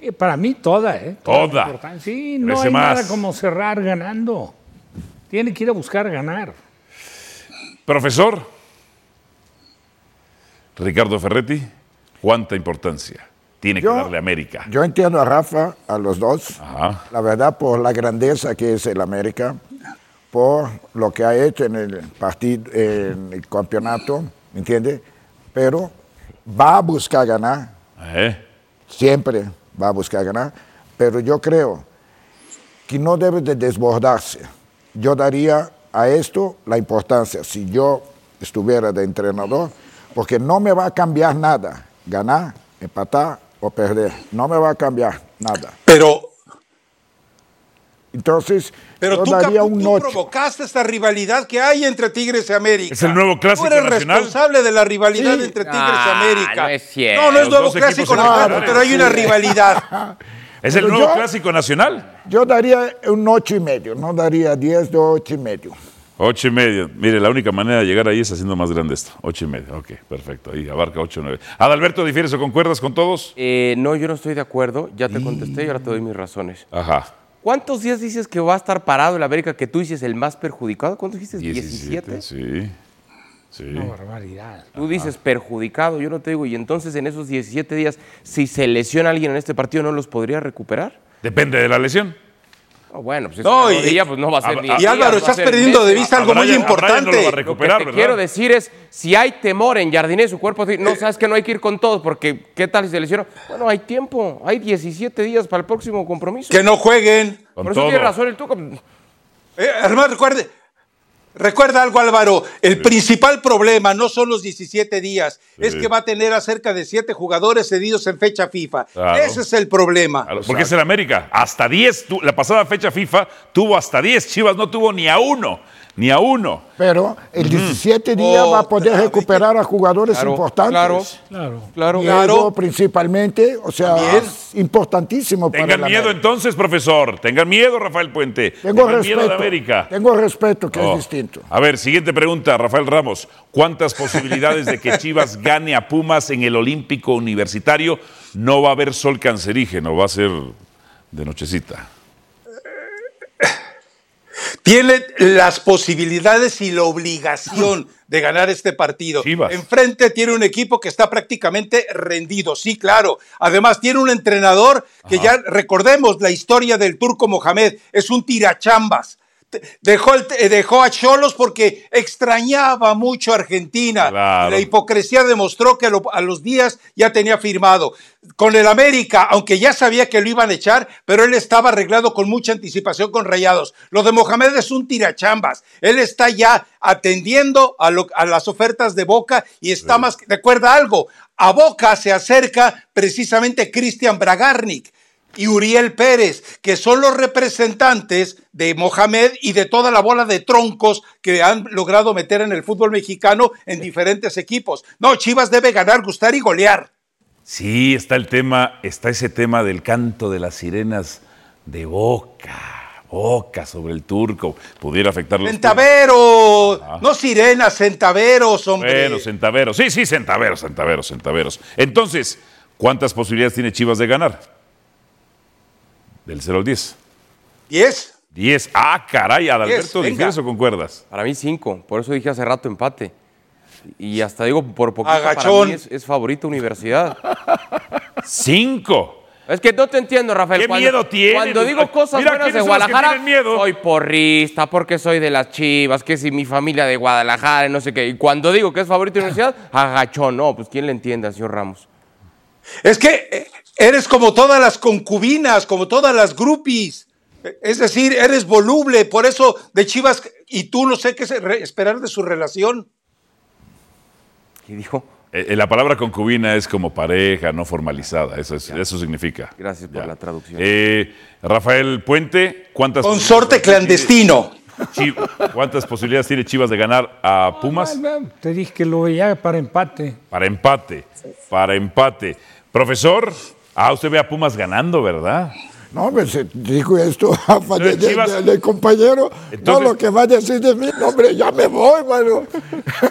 F: Eh, Para mí toda, ¿eh?
B: Toda.
F: la. Sí, no hay
B: más.
F: nada como cerrar ganando. Tiene que ir a buscar ganar.
B: Profesor, Ricardo Ferretti, ¿cuánta importancia tiene que darle América?
D: Yo entiendo a Rafa, a los dos,
B: Ajá.
D: la verdad por la grandeza que es el América, por lo que ha hecho en el partido, en el campeonato, ¿me entiende? Pero va a buscar ganar,
B: ¿Eh?
D: siempre va a buscar ganar, pero yo creo que no debe de desbordarse. Yo daría a esto la importancia, si yo estuviera de entrenador, porque no me va a cambiar nada, ganar, empatar o perder, no me va a cambiar nada.
I: Pero,
D: Entonces,
I: pero
D: yo
I: tú,
D: daría un
I: tú
D: 8.
I: provocaste esta rivalidad que hay entre Tigres y América.
B: Es el nuevo clásico
I: Tú eres
B: nacional.
I: responsable de la rivalidad
D: Sí.
I: entre Tigres
E: Ah,
I: y América.
E: no es cierto.
I: No, no es nuevo clásico nacional, pero hay una rivalidad.
B: ¿Es el nuevo
D: yo-
B: clásico nacional?
D: Yo daría un 8 y medio, no daría 10 de 8 y medio.
B: Ocho y medio. Mire, la única manera de llegar ahí es haciendo más grande esto. Ocho y medio. Ok, perfecto. Ahí abarca ocho o nueve. Adalberto, ¿difieres o concuerdas con todos?
E: Eh, no, yo no estoy de acuerdo. Ya te contesté y ahora te doy mis razones.
B: Ajá.
E: ¿Cuántos días dices que va a estar parado el América que tú dices el más perjudicado? ¿Cuántos dijiste?
B: 17.
E: 17.
B: Sí. Sí.
F: Una barbaridad.
E: Tú dices perjudicado, yo no te digo, y entonces en esos 17 días, si se lesiona alguien en este partido, ¿no los podría recuperar?
B: Depende de la lesión.
E: Ah, bueno, pues, es
I: No, y-
E: rodilla, pues no va a ser
B: a-
E: ni
I: Y
E: días,
I: Álvaro, estás perdiendo de vista algo muy
B: Brian- Brian no lo va a
I: importante.
E: Lo que
B: recuperar,
E: te
B: ¿verdad?
E: quiero decir es, si hay temor en Jardinés, su cuerpo, no,
I: Eh,
E: sabes que no hay que ir con todos, porque ¿qué tal si se lesiona? Bueno, hay tiempo, hay 17 días para el próximo compromiso.
I: Que no jueguen.
B: Con
E: Por eso
B: todo.
E: tiene razón el Tuca.
I: Eh, además, recuerde, recuerda algo, Álvaro. El principal problema no son los 17 días, es que va a tener a cerca de 7 jugadores cedidos en fecha FIFA.
B: Claro.
I: Ese es el problema.
B: Claro, Porque es el América. Hasta 10. tu- La pasada fecha FIFA tuvo hasta 10. Chivas no tuvo ni a uno. Ni a uno.
D: Pero el 17 días va a poder
I: Otra
D: recuperar a jugadores
E: Claro,
D: importantes.
E: claro.
F: Claro.
E: Claro.
I: Claro.
D: principalmente, o sea,
I: También.
D: es importantísimo para
B: Tengan miedo
D: América.
B: entonces, profesor. Tengan miedo, Rafael Puente.
D: Tengo
B: Tengan miedo de
D: respeto.
B: América.
D: Tengo respeto, que
B: Oh.
D: es distinto.
B: A ver, siguiente pregunta, Rafael Ramos. ¿Cuántas posibilidades de que Chivas gane a Pumas en el Olímpico Universitario? No va a haber sol cancerígeno, va a ser de nochecita.
I: Tiene las posibilidades y la obligación de ganar este partido.
B: Chivas.
I: Enfrente tiene un equipo que está prácticamente rendido, sí, claro. Además tiene un entrenador que ya recordemos la historia del turco Mohamed, es un tirachambas. Dejó, el- dejó a Cholos porque extrañaba mucho a Argentina.
B: Claro.
I: La hipocresía demostró que a, lo- a los días ya tenía firmado. Con el América, aunque ya sabía que lo iban a echar, pero él estaba arreglado con mucha anticipación con Rayados. Lo de Mohamed es un tirachambas. Él está ya atendiendo a, lo- a las ofertas de Boca y está más. Recuerda algo, a Boca se acerca precisamente Cristian Bragarnik y Uriel Pérez, que son los representantes de Mohamed y de toda la bola de troncos que han logrado meter en el fútbol mexicano en diferentes equipos. No, Chivas debe ganar, gustar y golear.
B: Sí, está el tema, está ese tema del canto de las sirenas de Boca. Boca sobre el turco. Pudiera afectarlo.
I: Centaveros, no sirenas, centaveros, hombre.
B: Bueno, centaveros. Sí, sí, centaveros, centaveros, centaveros. Entonces, ¿cuántas posibilidades tiene Chivas de ganar? Del 0 al 10.
I: ¿Diez?
B: 10. Ah, caray, Adalberto. ¿difieres o concuerdas?
E: Para mí cinco, por eso dije hace rato empate. Y hasta digo, por poquito para
I: Agachón.
E: mí es, es favorito Universidad.
B: 5.
E: Es que no te entiendo, Rafael.
B: ¿Qué
E: cuando,
B: miedo tienen?
E: Cuando digo cosas
B: Mira
E: buenas de Guadalajara,
B: miedo.
E: soy porrista, porque soy de las chivas, que si mi familia de Guadalajara, no sé qué. Y cuando digo que es favorito de Universidad, agachón. No, pues ¿quién le entiende al señor Ramos?
I: Es que eh, eres como todas las concubinas, como todas las groupies. Es decir, eres voluble, por eso de Chivas, y tú no sé qué esperar de su relación.
E: ¿Qué dijo?
B: Eh, eh, la palabra concubina es como pareja, no formalizada. Eso, es- eso significa.
E: Gracias por la traducción.
B: Eh, Rafael Puente, ¿cuántas
I: Consorte clandestino.
B: ¿Cuántas posibilidades tiene Chivas de ganar a Pumas?
F: Te dije que lo veía para empate.
B: Para empate. Para empate. Profesor, ah, usted ve a Pumas ganando, ¿verdad?
D: No, me se dijo esto Rafa, de, de-
B: Chivas-
D: de- del compañero.
B: Entonces-
D: no, lo que va a decir de mí, no, hombre, ya me voy, mano.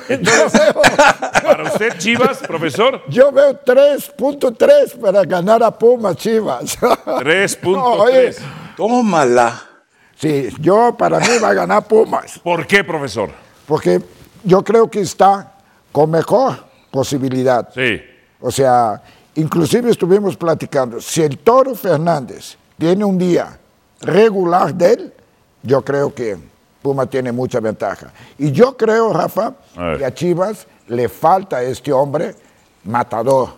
D: yo, veo,
B: Para usted, Chivas, profesor,
D: yo veo 3.3 para ganar a Pumas, Chivas.
B: 3.3.
D: No,
I: Tómala.
D: sí, yo para mí va a ganar Pumas,
B: ¿Por qué, profesor?
D: porque yo creo que está con mejor posibilidad.
B: Sí.
D: O sea, inclusive estuvimos platicando, si el Toro Fernández tiene un día regular de él, yo creo que Puma tiene mucha ventaja. Y yo creo, Rafa,
B: A
D: que a Chivas le falta a este hombre matador.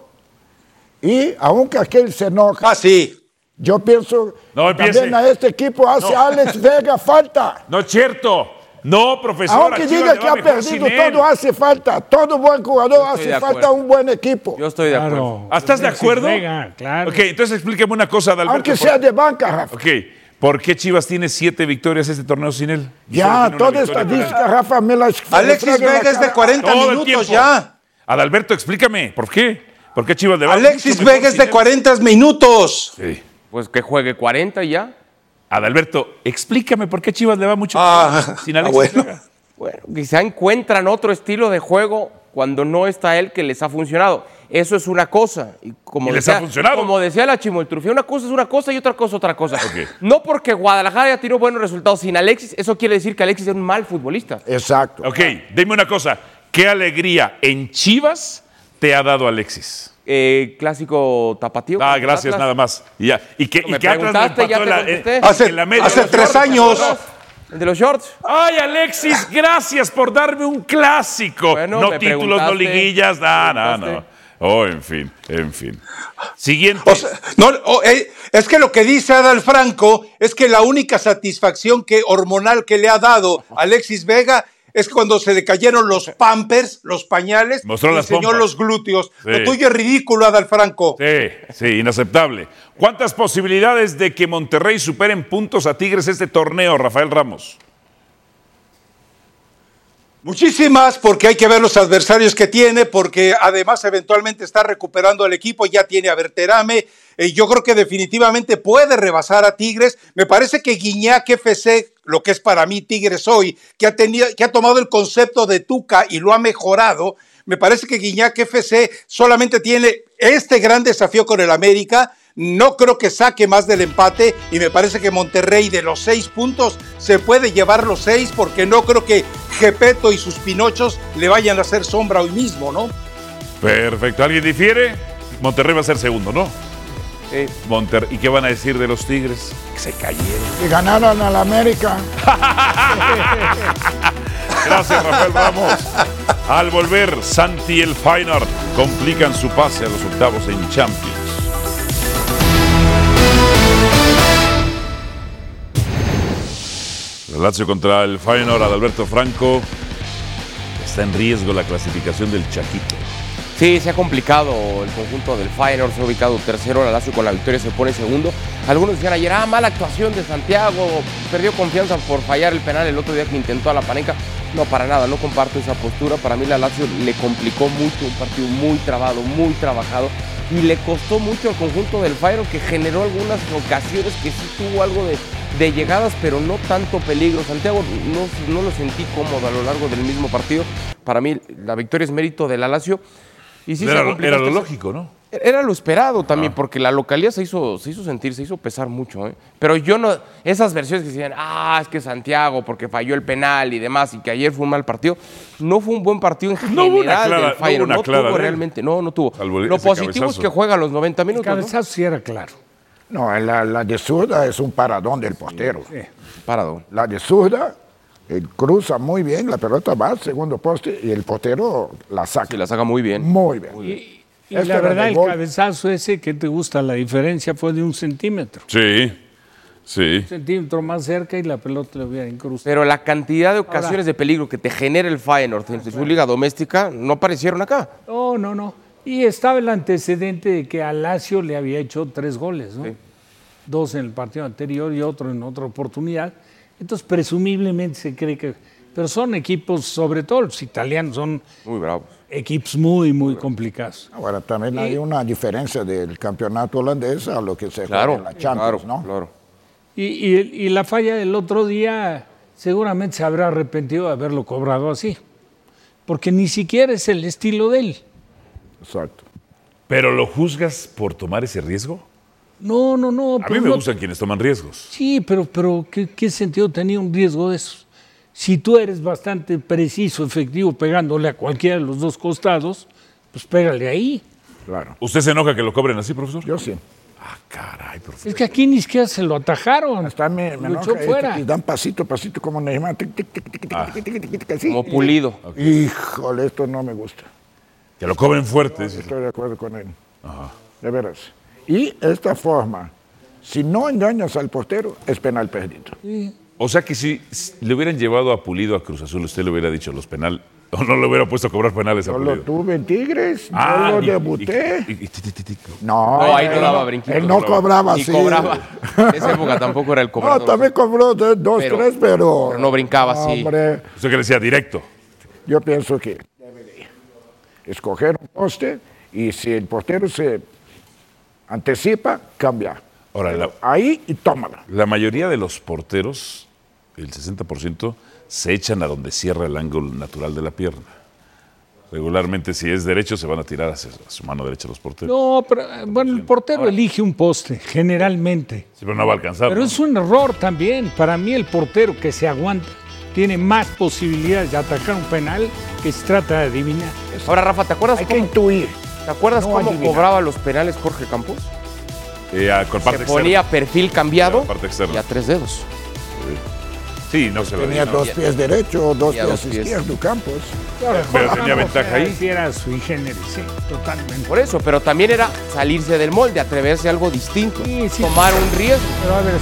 D: Y aunque aquel se enoja,
I: Ah, sí.
D: yo pienso
B: No
D: también a este equipo hace
B: No.
D: Alex Vega falta.
B: No es cierto. No, profesor.
D: Aunque diga que ha perdido, todo hace falta. Todo buen jugador hace
E: de
D: falta un buen equipo.
E: Yo estoy de acuerdo.
F: Claro.
B: ¿Estás de acuerdo?
F: Claro.
B: Ok, entonces explíqueme una cosa, Adalberto.
D: Aunque sea de banca, Rafa.
B: Ok, ¿por qué Chivas tiene siete victorias este torneo sin él?
D: Ya, toda estadística, Rafa, me la
I: Alexis Vega es de
D: cara.
I: 40
B: Todo el
I: minutos ya.
B: Adalberto, explícame, ¿por qué? ¿Por qué Chivas le va
I: Alexis Vega es de
B: él?
I: 40 minutos.
B: Sí.
E: Pues que juegue 40 y ya.
B: Adalberto, explícame por qué Chivas le va mucho
I: Ah,
B: sin Alexis
I: bueno.
B: Vega.
E: Bueno, quizá encuentran otro estilo de juego cuando no está él que les ha funcionado. Eso es una cosa. Y, como
B: ¿Y les
E: decía,
B: ha funcionado?
E: Como decía la chimoltrufia, una cosa es una cosa y otra cosa otra cosa. No porque Guadalajara haya tenido buenos resultados sin Alexis, eso quiere decir que Alexis es un mal futbolista.
D: Exacto.
B: Ok, dime una cosa. ¿Qué alegría en Chivas te ha dado Alexis?
E: Eh, clásico tapatío.
B: Ah, gracias,
E: Atlas.
B: nada más. Y ya. ¿Y qué,
E: Me
B: y
E: preguntaste, ya te
B: la- en-
I: Hace-
B: en la media?
I: hace
B: Los
I: tres
B: shorts,
I: años.
B: ¿no?
E: ¿El de los shorts?
B: Ay, Alexis, gracias por darme un clásico.
E: Bueno,
B: no títulos, no liguillas, nada, nada, no.
E: preguntaste.
B: Oh, en fin, en fin. Siguiente.
I: O sea, no, o, eh, es que lo que dice Adal Franco es que la única satisfacción que hormonal que le ha dado Alexis Vega es cuando se le cayeron los pampers, los pañales,
B: Mostró
I: y
B: las
I: enseñó
B: pompas.
I: los glúteos.
B: Sí.
I: Lo tuyo es ridículo, Adal Franco.
B: Sí, sí, inaceptable. ¿Cuántas posibilidades de que Monterrey supere en puntos a Tigres este torneo, Rafael Ramos?
I: Muchísimas, porque hay que ver los adversarios que tiene, porque además eventualmente está recuperando el equipo, ya tiene a Berterame. eh, yo creo que definitivamente puede rebasar a Tigres. Me parece que Guiñac FC, lo que es para mí Tigres hoy, que ha, tenido, que ha tomado el concepto de Tuca y lo ha mejorado, me parece que Guiñac FC solamente tiene este gran desafío con el América. No creo que saque más del empate y me parece que Monterrey de los seis puntos se puede llevar los seis porque no creo que Gepeto y sus pinochos le vayan a hacer sombra hoy mismo, ¿no?
B: Perfecto. ¿Alguien difiere? Monterrey va a ser segundo, ¿no?
E: Sí.
B: Monter ¿Y qué van a decir de los Tigres? Que se cayeron.
D: Y ganaron al América.
B: Gracias, Rafael Ramos. Al volver, Santi y el Feyenoord complican su pase a los octavos en Champions. La Lazio contra el Feyenoord, Adalberto Franco. Está en riesgo la clasificación del Chaquito.
E: Sí, se ha complicado el conjunto del Feyenoord, se ha ubicado tercero, la Lazio con la victoria se pone segundo. Algunos decían ayer, ah, mala actuación de Santiago, perdió confianza por fallar el penal el otro día que intentó a la paneca. No, para nada, no comparto esa postura. Para mí la Lazio le complicó mucho, un partido muy trabado, muy trabajado. Y le costó mucho al conjunto del Feyenoord que generó algunas ocasiones que sí tuvo algo de, de llegadas, pero no tanto peligro. Santiago no, no lo sentí cómodo a lo largo del mismo partido. Para mí la victoria es mérito de la Lazio. Y sí
B: era, era lo
E: esta-
B: lógico, ¿no?
E: Era lo esperado también, porque la localidad se hizo, se hizo sentir, se hizo pesar mucho. ¿eh? Pero yo no, esas versiones que decían, ah, es que Santiago, porque falló el penal y demás, y que ayer fue un mal partido, no fue un buen partido en
B: No hubo una
E: general
B: clara-
E: del
B: no hubo
E: Feyenoord.
B: una
E: No,
B: clara
E: tuvo realmente, no, no tuvo. Lo positivo es que juega los 90
F: El
E: minutos. ¿no?
F: cabezazo sí era claro.
D: No, la, la de zurda es un paradón del portero.
E: Parado.
D: La de zurda cruza muy bien, la pelota va al segundo poste y el portero la saca.
E: Sí, la saca muy bien.
D: Muy bien.
F: Y, y
D: Este
F: la verdad, el cabezazo ese que te gusta, la diferencia fue de un centímetro.
B: Sí, sí.
F: Un centímetro más cerca y la pelota le hubiera incrustado.
E: Pero la cantidad de ocasiones de peligro que te genera el Feyenoord en su liga doméstica no aparecieron acá.
F: No, no, no. Y estaba el antecedente de que a Lazio le había hecho tres goles, ¿no?
E: Sí.
F: Dos en el partido anterior y otro en otra oportunidad. Entonces, presumiblemente se cree que... Pero son equipos, sobre todo los italianos, son
E: Muy bravos.
F: equipos muy, muy complicados.
D: Ahora también hay una diferencia del campeonato holandés a lo que se juega
E: Claro,
D: en la Champions,
E: claro,
D: ¿no?
E: claro.
F: Y, y- y la falla del otro día seguramente se habrá arrepentido de haberlo cobrado así. Porque ni siquiera es el estilo de él.
D: Exacto.
B: ¿Pero lo juzgas por tomar ese riesgo?
F: No, no, no.
B: A mí me
F: no-
B: gustan quienes toman riesgos.
F: Sí, pero, pero ¿qué, qué sentido tenía un riesgo de eso? Si tú eres bastante preciso, efectivo, pegándole a cualquiera de los dos costados, pues pégale ahí.
D: Claro.
B: ¿Usted se enoja que lo cobren así, profesor?
D: Yo sí.
B: Ah, caray, profesor.
F: Es que aquí ni siquiera se lo atajaron.
D: Hasta me, me
F: lo echó
D: enoja
F: fuera.
D: y dan pasito, pasito como Neymar. tic, tic, tic, tic, tic,
B: Ah.
D: tic, tic, tic, tic, así.
E: Como pulido.
D: Híjole, esto no me gusta.
B: Que lo cobren fuerte.
D: Estoy de acuerdo con él. De veras. Y esta forma, si no engañas al portero, es penal perdido.
B: O sea que si le hubieran llevado a Pulido a Cruz Azul, usted le hubiera dicho los penal, o no le hubiera puesto a cobrar penales a
D: Yo lo
B: Pulido.
D: tuve en Tigres,
B: Ah,
D: yo lo
B: y-
D: debuté.
B: y- y-
D: no,
E: No, ahí no daba brinquitos.
D: Él no cobraba así.
E: cobraba. En esa época tampoco era el
D: No,
E: cobrador.
D: también cobró dos,
E: Pero-
D: tres, pero...
E: pero no brincaba así.
D: Hombre,
B: Usted que le decía directo.
D: yo pienso que escoger un poste y si el portero se anticipa, cambia.
B: Ahora, la,
D: Ahí y tómala.
B: la mayoría de los porteros, el 60%, se echan a donde cierra el ángulo natural de la pierna. Regularmente, si es derecho, se van a tirar hacia su mano derecha los porteros.
F: No, pero eh, bueno, el portero elige un poste, generalmente.
B: Sí, pero no va a alcanzar.
F: Pero
B: ¿no?
F: es un error también. Para mí el portero que se aguanta tiene más posibilidades de atacar un penal que se trata de adivinar.
E: Ahora, Rafa, ¿te acuerdas
F: Hay que
E: cómo,
F: intuir.
E: ¿te acuerdas
F: no
E: cómo
F: adivinar.
E: cobraba los penales Jorge Campos?
B: Eh, con parte
E: Se
B: externa.
E: ponía perfil cambiado y a tres dedos.
B: Sí, no se lo
D: Tenía dos pies derechos, dos pies
E: pies.
D: izquierdos, Campos.
B: Pero tenía ventaja ahí.
F: Era sui generis, sí, totalmente.
E: Por eso, pero también era salirse del molde, atreverse a algo distinto,
F: Sí, sí.
E: tomar un riesgo,
F: Pero a ver,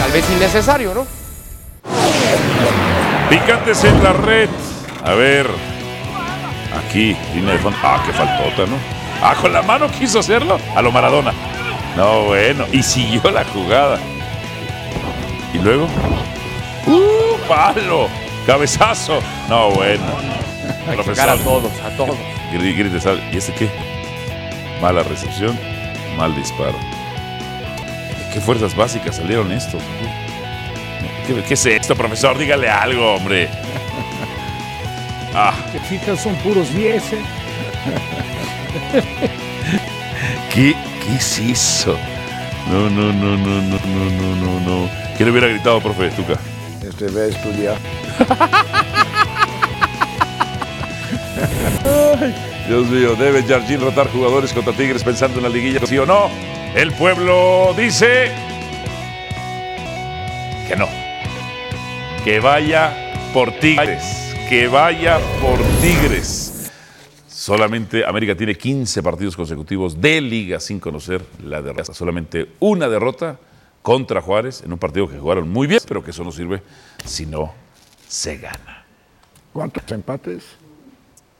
E: tal vez innecesario, ¿no?
B: Picantes en la red. A ver. Aquí, línea de fondo. Ah, qué faltota, ¿no? Ah, con la mano quiso hacerlo. A lo Maradona. No, bueno. Y siguió la jugada. Y luego. ¡Uh! ¡Palo! ¡Cabezazo! No, bueno.
E: Sacar a todos, a todos.
B: ¿Y este qué? Mala recepción, mal disparo. ¿De qué fuerzas básicas salieron estos? ¿Qué, qué es esto, profesor? Dígale algo, hombre. Ah,
F: te fijas, son puros 10. ¿eh?
B: ¿qué, qué es eso? No, no, no, no, no, no, no, no, no. ¿Quién hubiera gritado, profe Tuca?
D: Este va a estudiar.
B: Dios mío, ¿debe Jardín rotar jugadores contra Tigres pensando en la liguilla, sí o no? El pueblo dice Que vaya por Tigres. Que vaya por Tigres. Solamente América tiene 15 partidos consecutivos de liga sin conocer la derrota. Solamente una derrota contra Juárez en un partido que jugaron muy bien, pero que eso no sirve si no se gana.
D: ¿Cuántos empates?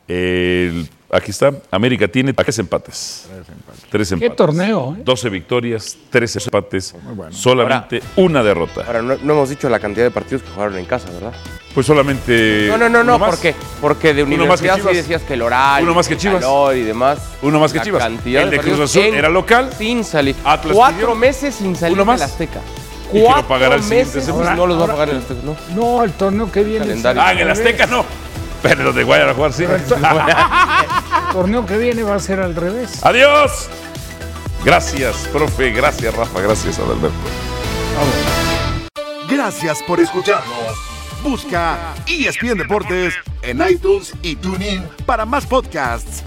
B: El- aquí está, América tiene tres empates. Tres empates.
F: ¿Qué torneo? eh?
B: 12 victorias, 13 empates,
D: bueno.
B: solamente una derrota.
E: Ahora, no, no hemos dicho la cantidad de partidos que jugaron en casa, ¿verdad?
B: Pues solamente.
E: No, no, no, no,
B: uno más.
E: ¿por qué? Porque de
B: que
E: universidad sí decías que el horario,
B: Uno más que Chivas.
E: calor y demás.
B: Uno más que
E: La
B: Chivas.
E: cantidad
B: El de Cruz Azul era local.
E: Sin salir.
B: Atlas
E: Cuatro
B: pidió.
E: meses sin salir
B: Uno más.
E: del Azteca.
B: Y que lo
E: Cuatro
B: pagará el siguiente
E: meses no los va a pagar el Azteca, no.
F: No, el torneo que viene.
B: Ah, en el. Azteca no. Pero los de Guayana a jugar sí.
F: El torneo que viene va a ser al revés.
B: Adiós. Gracias, profe. Gracias, Rafa. Gracias, Adalberto.
A: Gracias por escucharnos. Busca ESPN Deportes en iTunes y TuneIn para más podcasts.